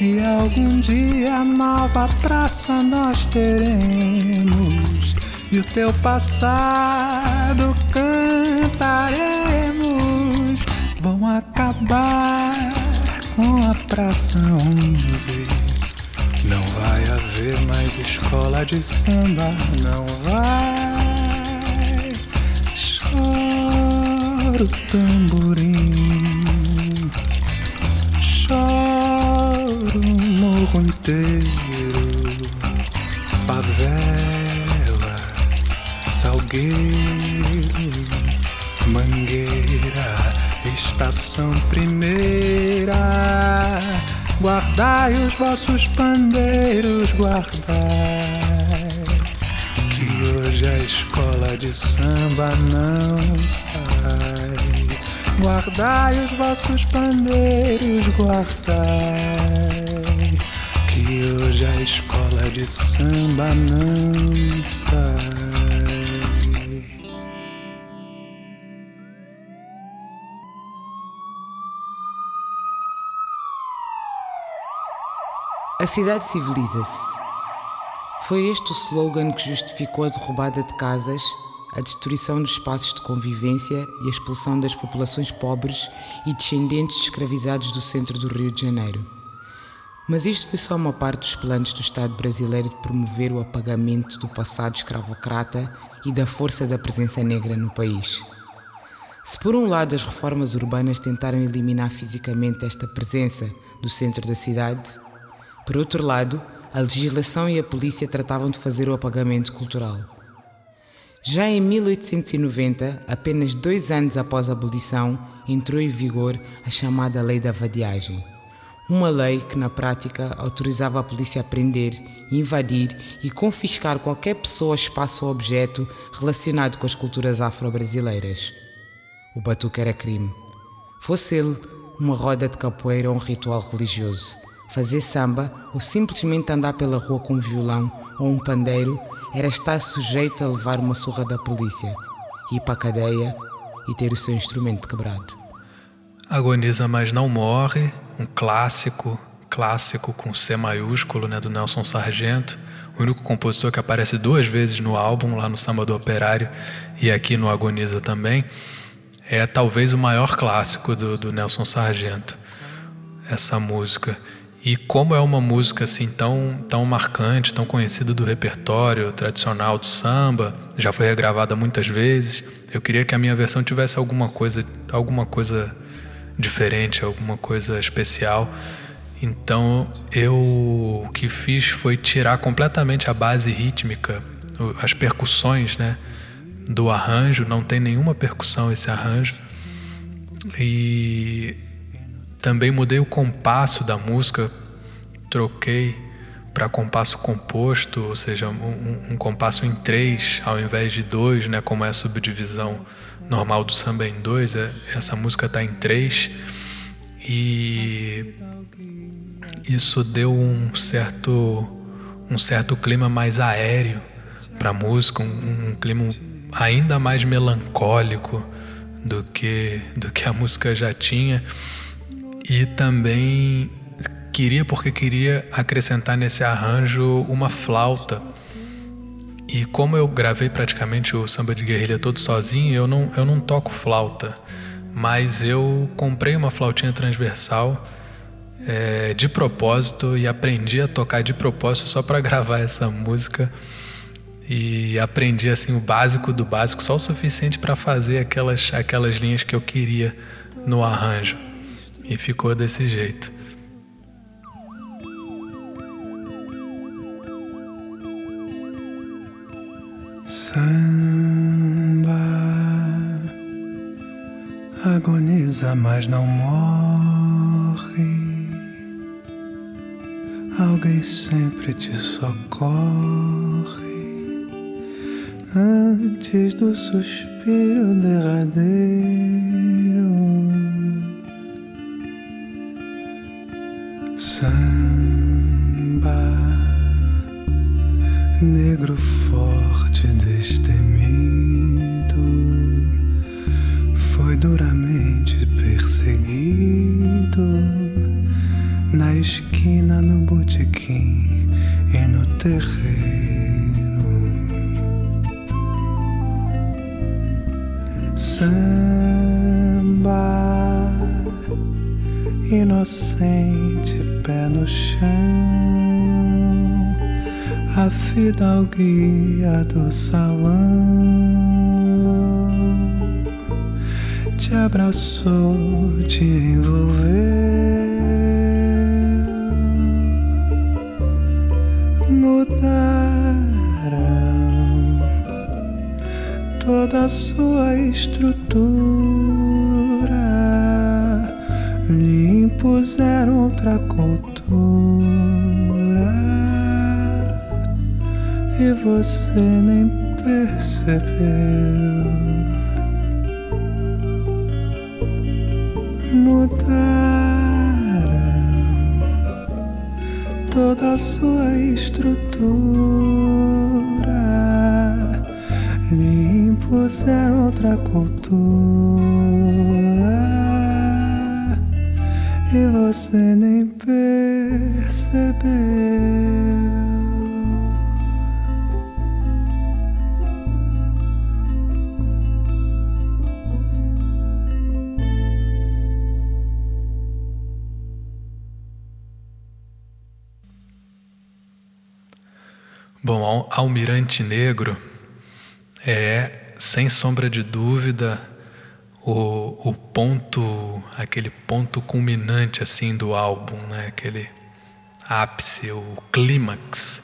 E algum dia nova praça nós teremos. E o teu passado cantaremos. Vão acabar com a praça 11. Não vai haver mais escola de samba, não vai. Chora chora o tamborim, chora o morro inteiro, favela, salgueiro, mangueira, estação primeira. Guardai os vossos pandeiros, guardai. Que hoje a escola de samba não sai. Guardai os vossos pandeiros, guardai. Que hoje a escola de samba não sai. A cidade civiliza-se. Foi este o slogan que justificou a derrubada de casas, a destruição dos espaços de convivência e a expulsão das populações pobres e descendentes de escravizados do centro do Rio de Janeiro. Mas isto foi só uma parte dos planos do Estado brasileiro de promover o apagamento do passado escravocrata e da força da presença negra no país. Se por um lado as reformas urbanas tentaram eliminar fisicamente esta presença do centro da cidade, por outro lado, a legislação e a polícia tratavam de fazer o apagamento cultural. Já em 1890, apenas dois anos após a abolição, entrou em vigor a chamada Lei da Vadiagem. Uma lei que, na prática, autorizava a polícia a prender, invadir e confiscar qualquer pessoa, espaço ou objeto relacionado com as culturas afro-brasileiras. O batuque era crime. Fosse ele uma roda de capoeira ou um ritual religioso Fazer samba ou simplesmente andar pela rua com um violão ou um pandeiro era estar sujeito a levar uma surra da polícia, ir para a cadeia e ter o seu instrumento quebrado. Agoniza, mas não morre, um clássico, clássico com C maiúsculo, né, do Nelson Sargento, o único compositor que aparece duas vezes no álbum, lá no Samba do Operário e aqui no Agoniza também, é talvez o maior clássico do, do Nelson Sargento, essa música. E como é uma música assim tão, tão marcante, tão conhecida do repertório tradicional do samba, já foi regravada muitas vezes, eu queria que a minha versão tivesse alguma coisa, alguma coisa diferente, alguma coisa especial. Então eu o que fiz foi tirar completamente a base rítmica, as percussões, né, do arranjo, não tem nenhuma percussão esse arranjo. E também mudei o compasso da música, troquei para compasso composto, ou seja, um, um, compasso em três ao invés de dois, né, como é a subdivisão normal do samba em dois. É, essa música está em três e isso deu um certo um certo clima mais aéreo para a música, um, um clima ainda mais melancólico do que do que a música já tinha. E também queria porque queria acrescentar nesse arranjo uma flauta. E como eu gravei praticamente o samba de guerrilha todo sozinho, eu não, eu não toco flauta, mas eu comprei uma flautinha transversal é, de propósito e aprendi a tocar de propósito só para gravar essa música e aprendi assim o básico do básico, só o suficiente para fazer aquelas aquelas linhas que eu queria no arranjo. E ficou desse jeito. Samba agoniza, mas não morre. Alguém sempre te socorre antes do suspiro derradeiro. Samba, negro forte destemido, foi duramente perseguido na esquina, no botequim e no terreno. Samba inocente, pé no chão, a fidalguia do salão te abraçou, te envolveu, mudaram toda a sua estrutura lhe impuseram outra cultura e você nem percebeu. Mudaram toda a sua estrutura. Lhe impuseram outra cultura e você nem percebeu. Bom, Almirante Negro é, sem sombra de dúvida, o, o ponto, aquele ponto culminante assim do álbum, né? aquele ápice, o clímax,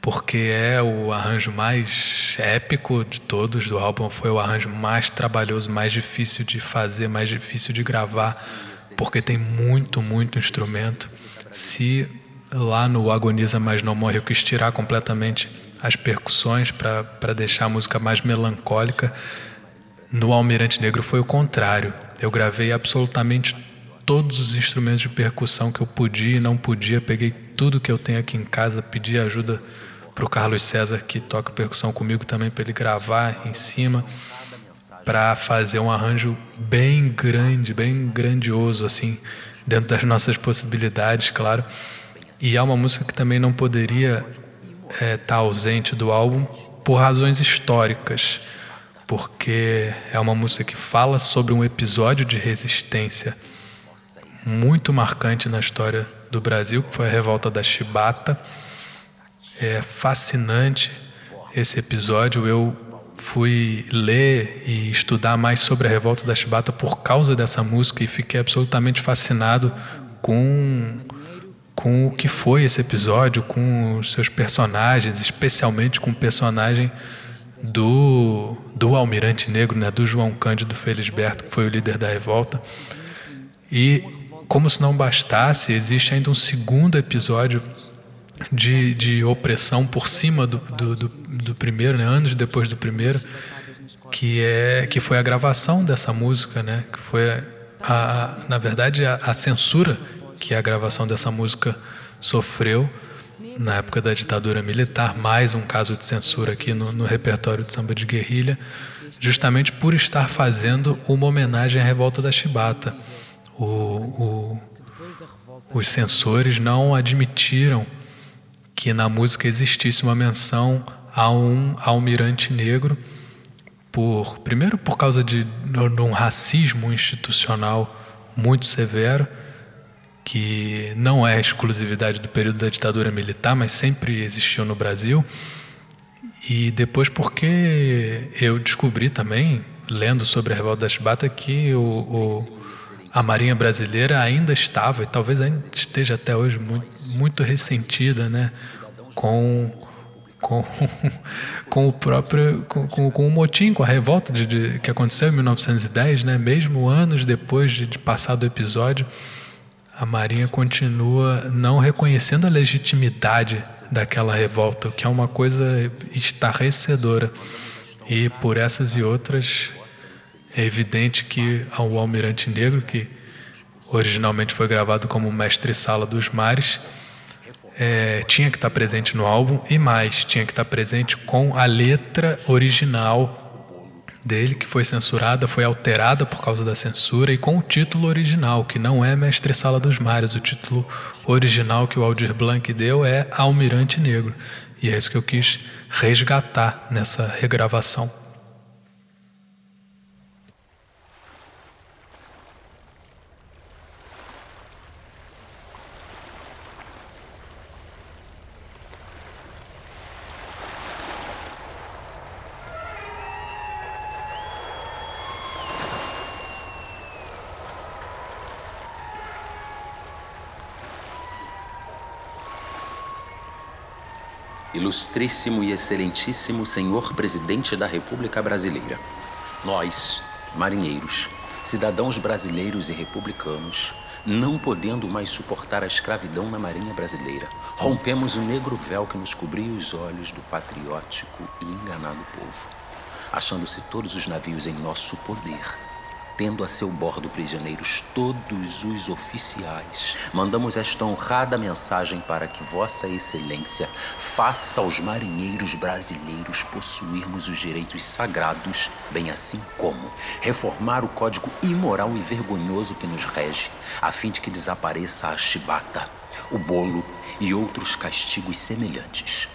porque é o arranjo mais épico de todos do álbum, foi o arranjo mais trabalhoso, mais difícil de fazer, mais difícil de gravar, porque tem muito, muito instrumento. Se lá no Agoniza Mas Não Morre, eu quis tirar completamente as percussões para deixar a música mais melancólica. No Almirante Negro foi o contrário. Eu gravei absolutamente todos os instrumentos de percussão que eu podia e não podia. Peguei tudo que eu tenho aqui em casa, pedi ajuda para o Carlos César, que toca percussão comigo também, para ele gravar em cima, para fazer um arranjo bem grande, bem grandioso, assim, dentro das nossas possibilidades, claro. E é uma música que também não poderia estar é, tá ausente do álbum por razões históricas, porque é uma música que fala sobre um episódio de resistência muito marcante na história do Brasil, que foi a revolta da Chibata. É fascinante esse episódio. Eu fui ler e estudar mais sobre a revolta da Chibata por causa dessa música e fiquei absolutamente fascinado com com o que foi esse episódio, com os seus personagens, especialmente com o personagem do, do Almirante Negro, né, do João Cândido Felisberto, que foi o líder da revolta. E, como se não bastasse, existe ainda um segundo episódio de, de opressão por cima do, do, do, do primeiro, né, anos depois do primeiro, que, é, que foi a gravação dessa música, né, que foi, a, a na verdade, a, a censura que a gravação dessa música sofreu na época da ditadura militar, mais um caso de censura aqui no, no repertório de samba de guerrilha, justamente por estar fazendo uma homenagem à revolta da Chibata. O, o, os censores não admitiram que na música existisse uma menção a um almirante negro, por primeiro por causa de, de um racismo institucional muito severo que não é exclusividade do período da ditadura militar, mas sempre existiu no Brasil. E depois porque eu descobri também, lendo sobre a revolta da Chibata, que o, o, a Marinha Brasileira ainda estava, e talvez ainda esteja até hoje, muito, muito ressentida né, com, com, com o próprio com, com, com, o motim, com a revolta de, de, que aconteceu em 1910, né, mesmo anos depois de, de passado o episódio a Marinha continua não reconhecendo a legitimidade daquela revolta, o que é uma coisa estarrecedora. E por essas e outras, é evidente que o Almirante Negro, que originalmente foi gravado como Mestre-Sala dos Mares, é, tinha que estar presente no álbum e mais, tinha que estar presente com a letra original dele, que foi censurada, foi alterada por causa da censura e com o título original, que não é Mestre Sala dos Mares. O título original que o Aldir Blanc deu é Almirante Negro. E é isso que eu quis resgatar nessa regravação. Ilustríssimo e Excelentíssimo Senhor Presidente da República Brasileira, nós, marinheiros, cidadãos brasileiros e republicanos, não podendo mais suportar a escravidão na Marinha Brasileira, rompemos o negro véu que nos cobria os olhos do patriótico e enganado povo, achando-se todos os navios em nosso poder tendo a seu bordo prisioneiros todos os oficiais, mandamos esta honrada mensagem para que Vossa Excelência faça aos marinheiros brasileiros possuirmos os direitos sagrados, bem assim como reformar o código imoral e vergonhoso que nos rege, a fim de que desapareça a chibata, o bolo e outros castigos semelhantes.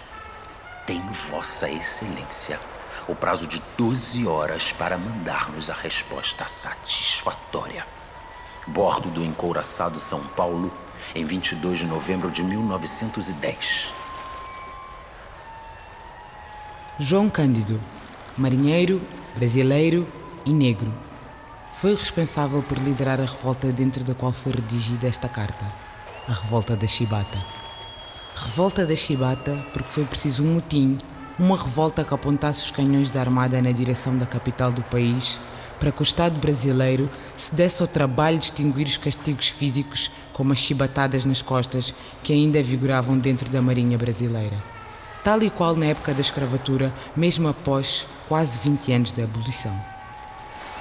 Tem Vossa Excelência o prazo de 12 horas para mandar-nos a resposta satisfatória. Bordo do encouraçado São Paulo, em 22 de novembro de 1910. João Cândido, marinheiro, brasileiro e negro, foi responsável por liderar a revolta dentro da qual foi redigida esta carta, a Revolta da Chibata. Revolta da Chibata porque foi preciso um motim uma revolta que apontasse os canhões da Armada na direção da capital do país, para que o Estado brasileiro se desse ao trabalho de extinguir os castigos físicos, como as chibatadas nas costas, que ainda vigoravam dentro da Marinha brasileira. Tal e qual na época da escravatura, mesmo após quase 20 anos da abolição.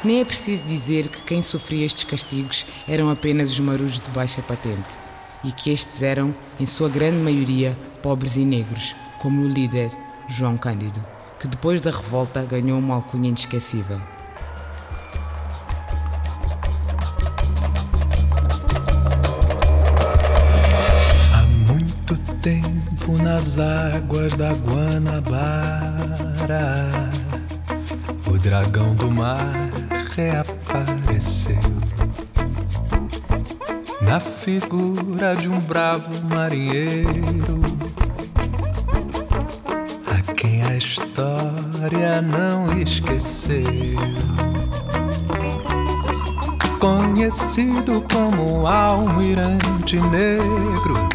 Nem é preciso dizer que quem sofria estes castigos eram apenas os marujos de baixa patente, e que estes eram, em sua grande maioria, pobres e negros, como o líder João Cândido, que depois da revolta ganhou uma alcunha inesquecível. Há muito tempo nas águas da Guanabara, o dragão do mar reapareceu na figura de um bravo marinheiro a história não esqueceu. Conhecido como Almirante Negro,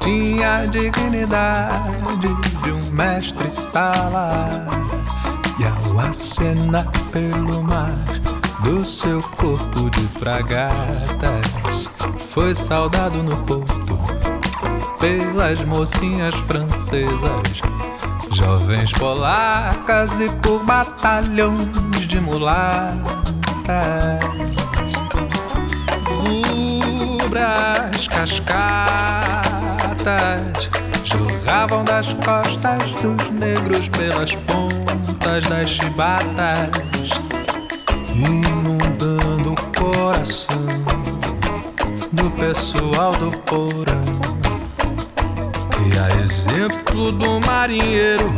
tinha a dignidade de um mestre-sala. E ao acenar pelo mar do seu corpo de fragatas, foi saudado no porto pelas mocinhas francesas Jovens polacas e por batalhões de mulatas Rubras cascatas Jorravam das costas dos negros pelas pontas das chibatas Inundando o coração do pessoal do porão a exemplo do marinheiro,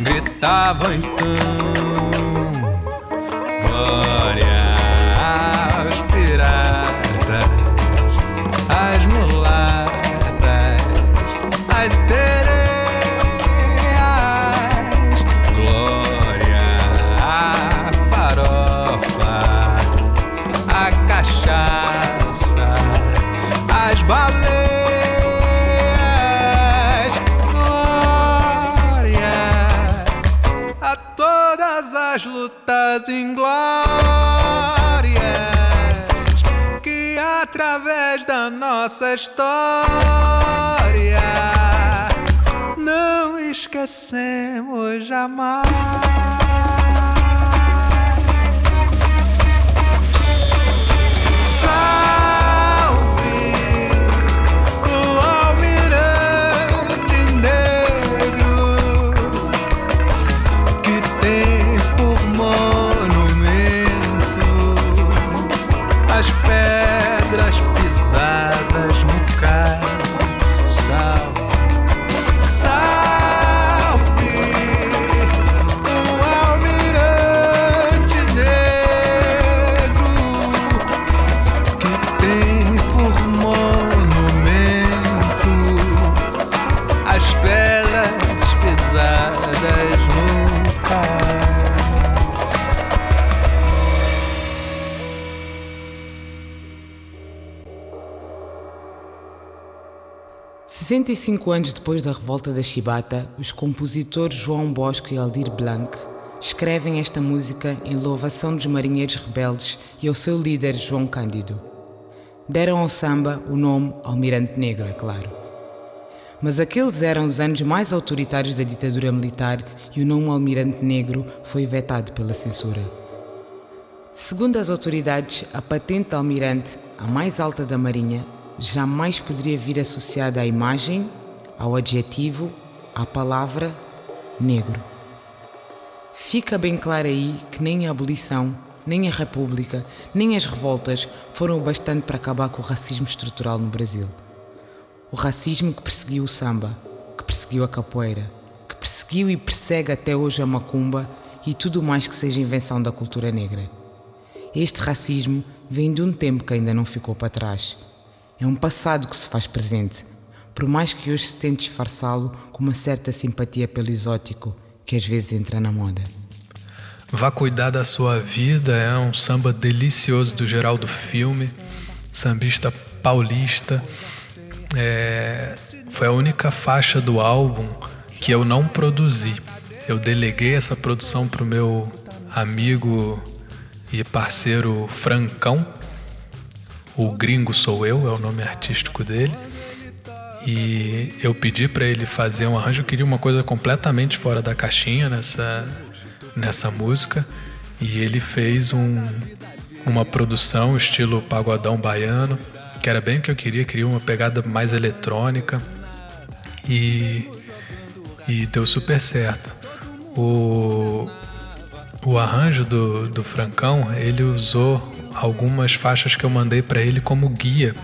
gritava então: Glória lutas inglórias que através da nossa história não esquecemos jamais. Cinco anos depois da revolta da Chibata, os compositores João Bosco e Aldir Blanc escrevem esta música em louvação dos marinheiros rebeldes e ao seu líder João Cândido. Deram ao samba o nome Almirante Negro, é claro. Mas aqueles eram os anos mais autoritários da ditadura militar e o nome Almirante Negro foi vetado pela censura. Segundo as autoridades, a patente de almirante, a mais alta da Marinha, jamais poderia vir associada à imagem, ao adjetivo, à palavra negro. Fica bem claro aí que nem a abolição, nem a república, nem as revoltas foram o bastante para acabar com o racismo estrutural no Brasil. O racismo que perseguiu o samba, que perseguiu a capoeira, que perseguiu e persegue até hoje a macumba e tudo mais que seja invenção da cultura negra. Este racismo vem de um tempo que ainda não ficou para trás. É um passado que se faz presente, por mais que hoje se tente disfarçá-lo com uma certa simpatia pelo exótico que às vezes entra na moda. Vá cuidar da sua vida é um samba delicioso do Geraldo Filme, sambista paulista. É, foi a única faixa do álbum que eu não produzi. Eu deleguei essa produção para o meu amigo e parceiro Francão. O Gringo Sou Eu, é o nome artístico dele. E eu pedi para ele fazer um arranjo, eu queria uma coisa completamente fora da caixinha nessa, nessa música. E ele fez um, uma produção estilo pagodão baiano, que era bem o que eu queria, queria uma pegada mais eletrônica. E, e deu super certo. O, o arranjo do, do Francão, ele usou algumas faixas que eu mandei para ele como guia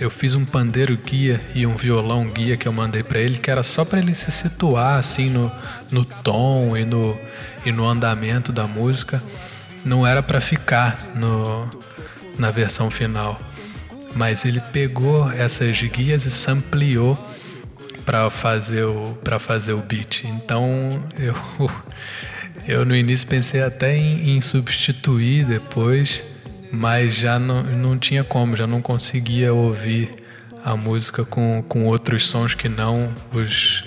eu fiz um pandeiro guia e um violão guia que eu mandei para ele, que era só para ele se situar assim no, no tom e no, e no andamento da música. Não era para ficar no, na versão final. Mas ele pegou essas guias e sampleou para fazer o para fazer o beat. Então eu eu no início pensei até em, em substituir depois mas já não, não tinha como, já não conseguia ouvir a música com, com outros sons que não os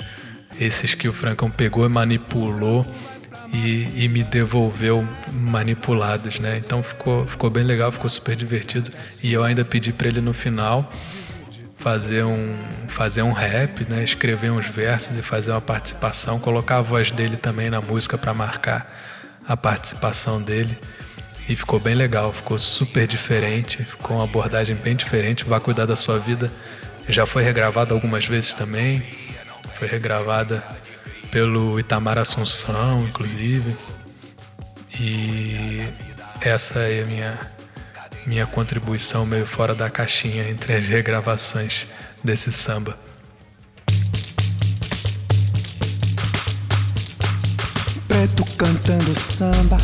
esses que o Francão pegou e manipulou e, e, me devolveu manipulados, né? Então ficou, ficou bem legal, ficou super divertido. E eu ainda pedi para ele no final fazer um, fazer um rap, né? Escrever uns versos e fazer uma participação, colocar a voz dele também na música para marcar a participação dele. E ficou bem legal, ficou super diferente, ficou uma abordagem bem diferente. Vá cuidar da sua vida. Já foi regravada algumas vezes também. Foi regravada pelo Itamar Assunção, inclusive. E essa é a minha, minha contribuição meio fora da caixinha entre as regravações desse samba. Preto cantando samba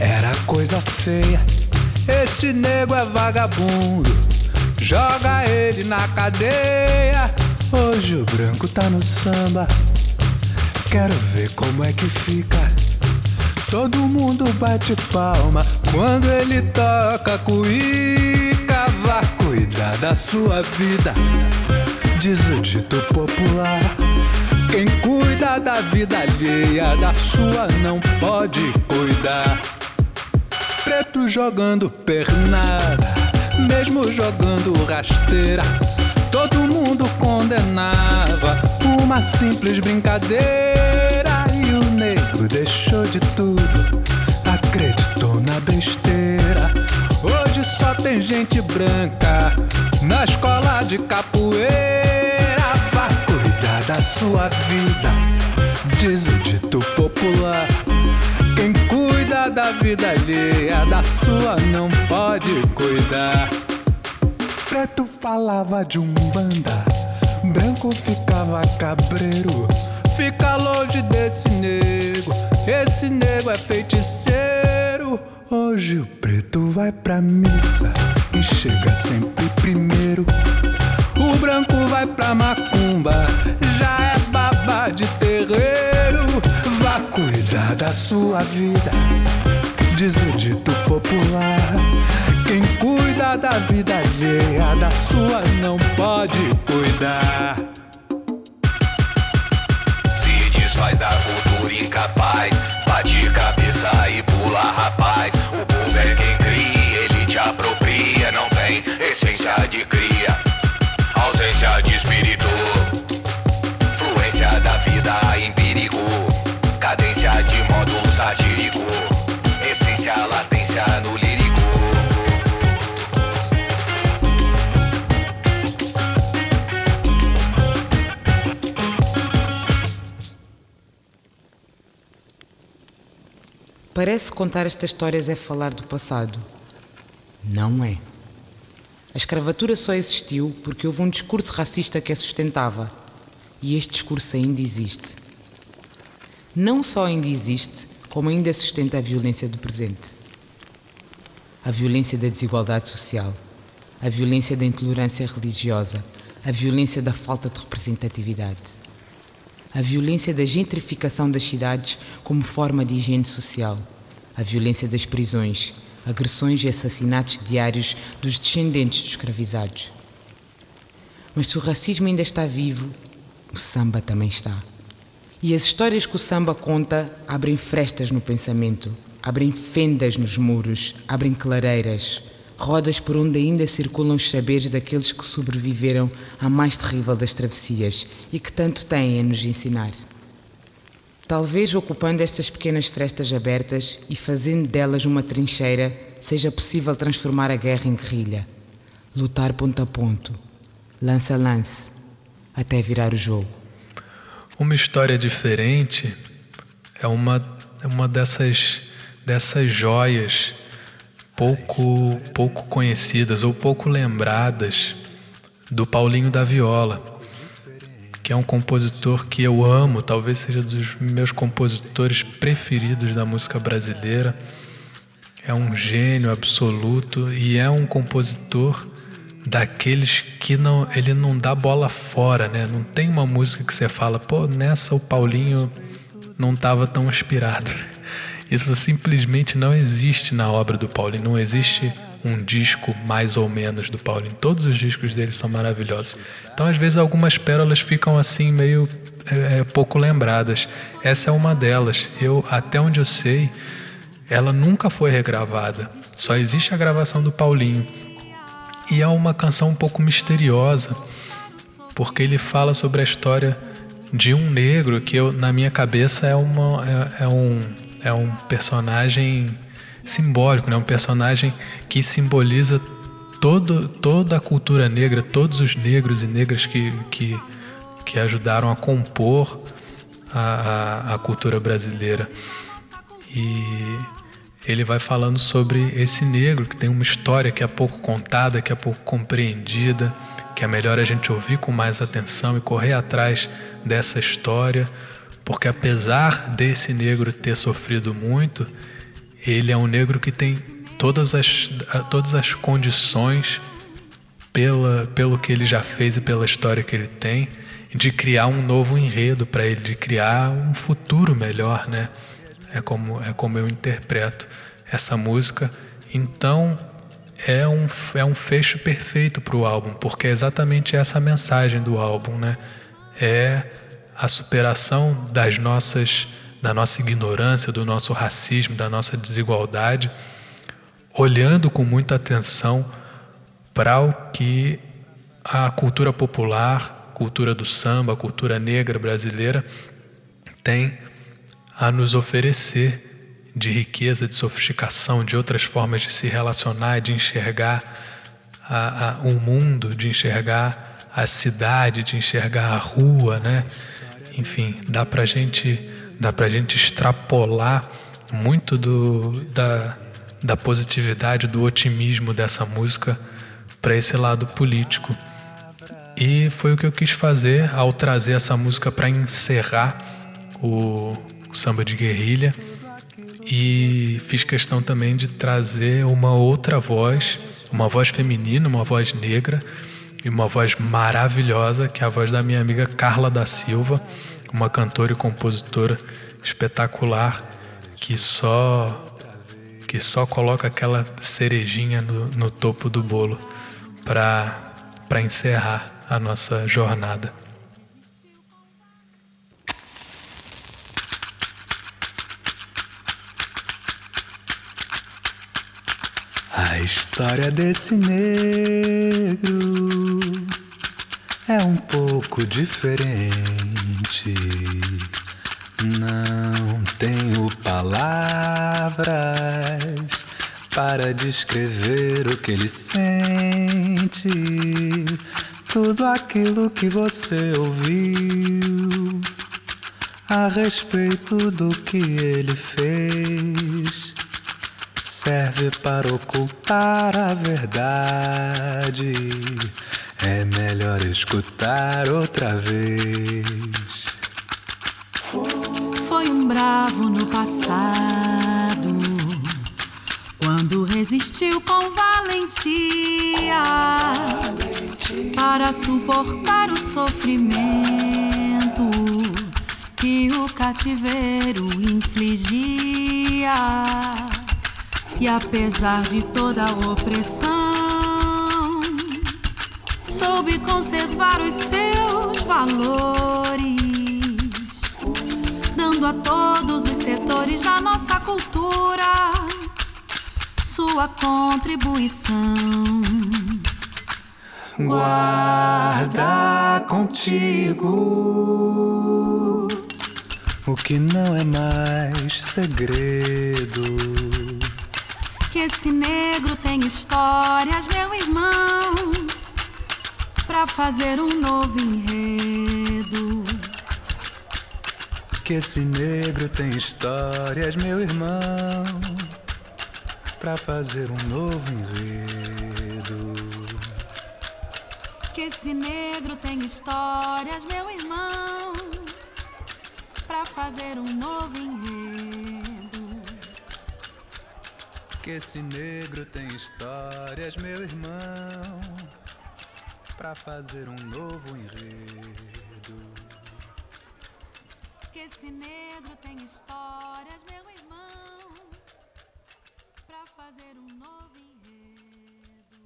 era coisa feia. Esse nego é vagabundo, joga ele na cadeia. Hoje o branco tá no samba, quero ver como é que fica. Todo mundo bate palma quando ele toca cuíca. Vá cuidar da sua vida, diz o dito popular. Quem cuida da vida alheia, da sua não pode cuidar preto jogando pernada, mesmo jogando rasteira. Todo mundo condenava uma simples brincadeira. E o negro deixou de tudo, acreditou na besteira. Hoje só tem gente branca na escola de capoeira. Vá cuidar da sua vida, diz o dito popular. Da vida alheia, da sua não pode cuidar. Preto falava de um banda, branco ficava cabreiro. Fica longe desse nego, esse nego é feiticeiro. Hoje o preto vai pra missa e chega sempre primeiro. O branco vai pra macumba, da sua vida, diz o dito popular. Quem cuida da vida alheia, da sua não pode cuidar. Se desfaz da cultura incapaz, bate cabeça e pula rapaz. O povo é quem cria, ele te apropria, não tem essência de cria, Parece contar estas histórias é falar do passado. Não é. A escravatura só existiu porque houve um discurso racista que a sustentava. E este discurso ainda existe. Não só ainda existe, como ainda sustenta a violência do presente. A violência da desigualdade social, a violência da intolerância religiosa, a violência da falta de representatividade, a violência da gentrificação das cidades como forma de higiene social, a violência das prisões, agressões e assassinatos diários dos descendentes dos escravizados. Mas se o racismo ainda está vivo, o samba também está. E as histórias que o samba conta abrem frestas no pensamento, abrem fendas nos muros, abrem clareiras, rodas por onde ainda circulam os saberes daqueles que sobreviveram à mais terrível das travessias e que tanto têm a nos ensinar. Talvez ocupando estas pequenas frestas abertas e fazendo delas uma trincheira, seja possível transformar a guerra em guerrilha, lutar ponto a ponto, lance a lance, até virar o jogo. Uma história diferente é uma, é uma dessas, dessas joias pouco, pouco conhecidas ou pouco lembradas do Paulinho da Viola que é um compositor que eu amo, talvez seja dos meus compositores preferidos da música brasileira. É um gênio absoluto e é um compositor daqueles que não, ele não dá bola fora, né? Não tem uma música que você fala, pô, nessa o Paulinho não estava tão inspirado. Isso simplesmente não existe na obra do Paulinho, não existe um disco mais ou menos do Paulinho. Todos os discos dele são maravilhosos. Então, às vezes, algumas pérolas ficam assim meio é, é, pouco lembradas. Essa é uma delas. Eu, até onde eu sei, ela nunca foi regravada. Só existe a gravação do Paulinho. E é uma canção um pouco misteriosa, porque ele fala sobre a história de um negro que eu, na minha cabeça é, uma, é, é um, é um personagem simbólico, né? um personagem que simboliza todo, toda a cultura negra, todos os negros e negras que, que, que ajudaram a compor a, a, a cultura brasileira. E ele vai falando sobre esse negro que tem uma história que é pouco contada, que é pouco compreendida, que é melhor a gente ouvir com mais atenção e correr atrás dessa história, porque apesar desse negro ter sofrido muito, ele é um negro que tem todas as, todas as condições pela, pelo que ele já fez e pela história que ele tem de criar um novo enredo para ele, de criar um futuro melhor, né? É como, é como eu interpreto essa música. Então, é um, é um fecho perfeito para o álbum, porque é exatamente essa a mensagem do álbum, né? É a superação das nossas da nossa ignorância, do nosso racismo, da nossa desigualdade, olhando com muita atenção para o que a cultura popular, cultura do samba, cultura negra brasileira tem a nos oferecer de riqueza, de sofisticação, de outras formas de se relacionar, de enxergar o um mundo, de enxergar a cidade, de enxergar a rua, né? Enfim, dá para gente dá para gente extrapolar muito do, da, da positividade, do otimismo dessa música para esse lado político. E foi o que eu quis fazer ao trazer essa música para encerrar o, o samba de guerrilha. E fiz questão também de trazer uma outra voz, uma voz feminina, uma voz negra e uma voz maravilhosa, que é a voz da minha amiga Carla da Silva uma cantora e compositora espetacular que só que só coloca aquela cerejinha no, no topo do bolo para encerrar a nossa jornada. A história desse negro é um pouco diferente. Não tenho palavras para descrever o que ele sente. Tudo aquilo que você ouviu a respeito do que ele fez. Serve para ocultar a verdade. É melhor escutar outra vez. Foi um bravo no passado, quando resistiu com valentia para suportar o sofrimento que o cativeiro infligia. E apesar de toda a opressão, soube conservar os seus valores, dando a todos os setores da nossa cultura sua contribuição. Guarda contigo o que não é mais segredo. Que esse negro tem histórias, meu irmão, pra fazer um novo enredo. Que esse negro tem histórias, meu irmão, pra fazer um novo enredo. Que esse negro tem histórias, meu irmão, pra fazer um novo enredo. Que esse negro tem histórias, meu irmão, pra fazer um novo enredo. Que esse negro tem histórias, meu irmão, pra fazer um novo enredo.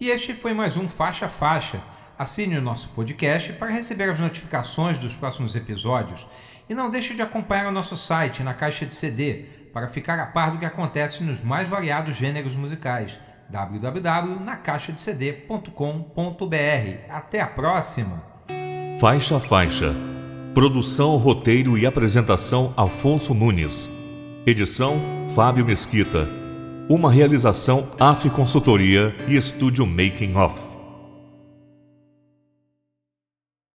E este foi mais um Faixa Faixa. Assine o nosso podcast para receber as notificações dos próximos episódios e não deixe de acompanhar o nosso site na caixa de CD para ficar a par do que acontece nos mais variados gêneros musicais. www.nacaixadecd.com.br. Até a próxima! Faixa Faixa. Produção, roteiro e apresentação Afonso Nunes. Edição Fábio Mesquita. Uma realização AF Consultoria e Estúdio Making Off.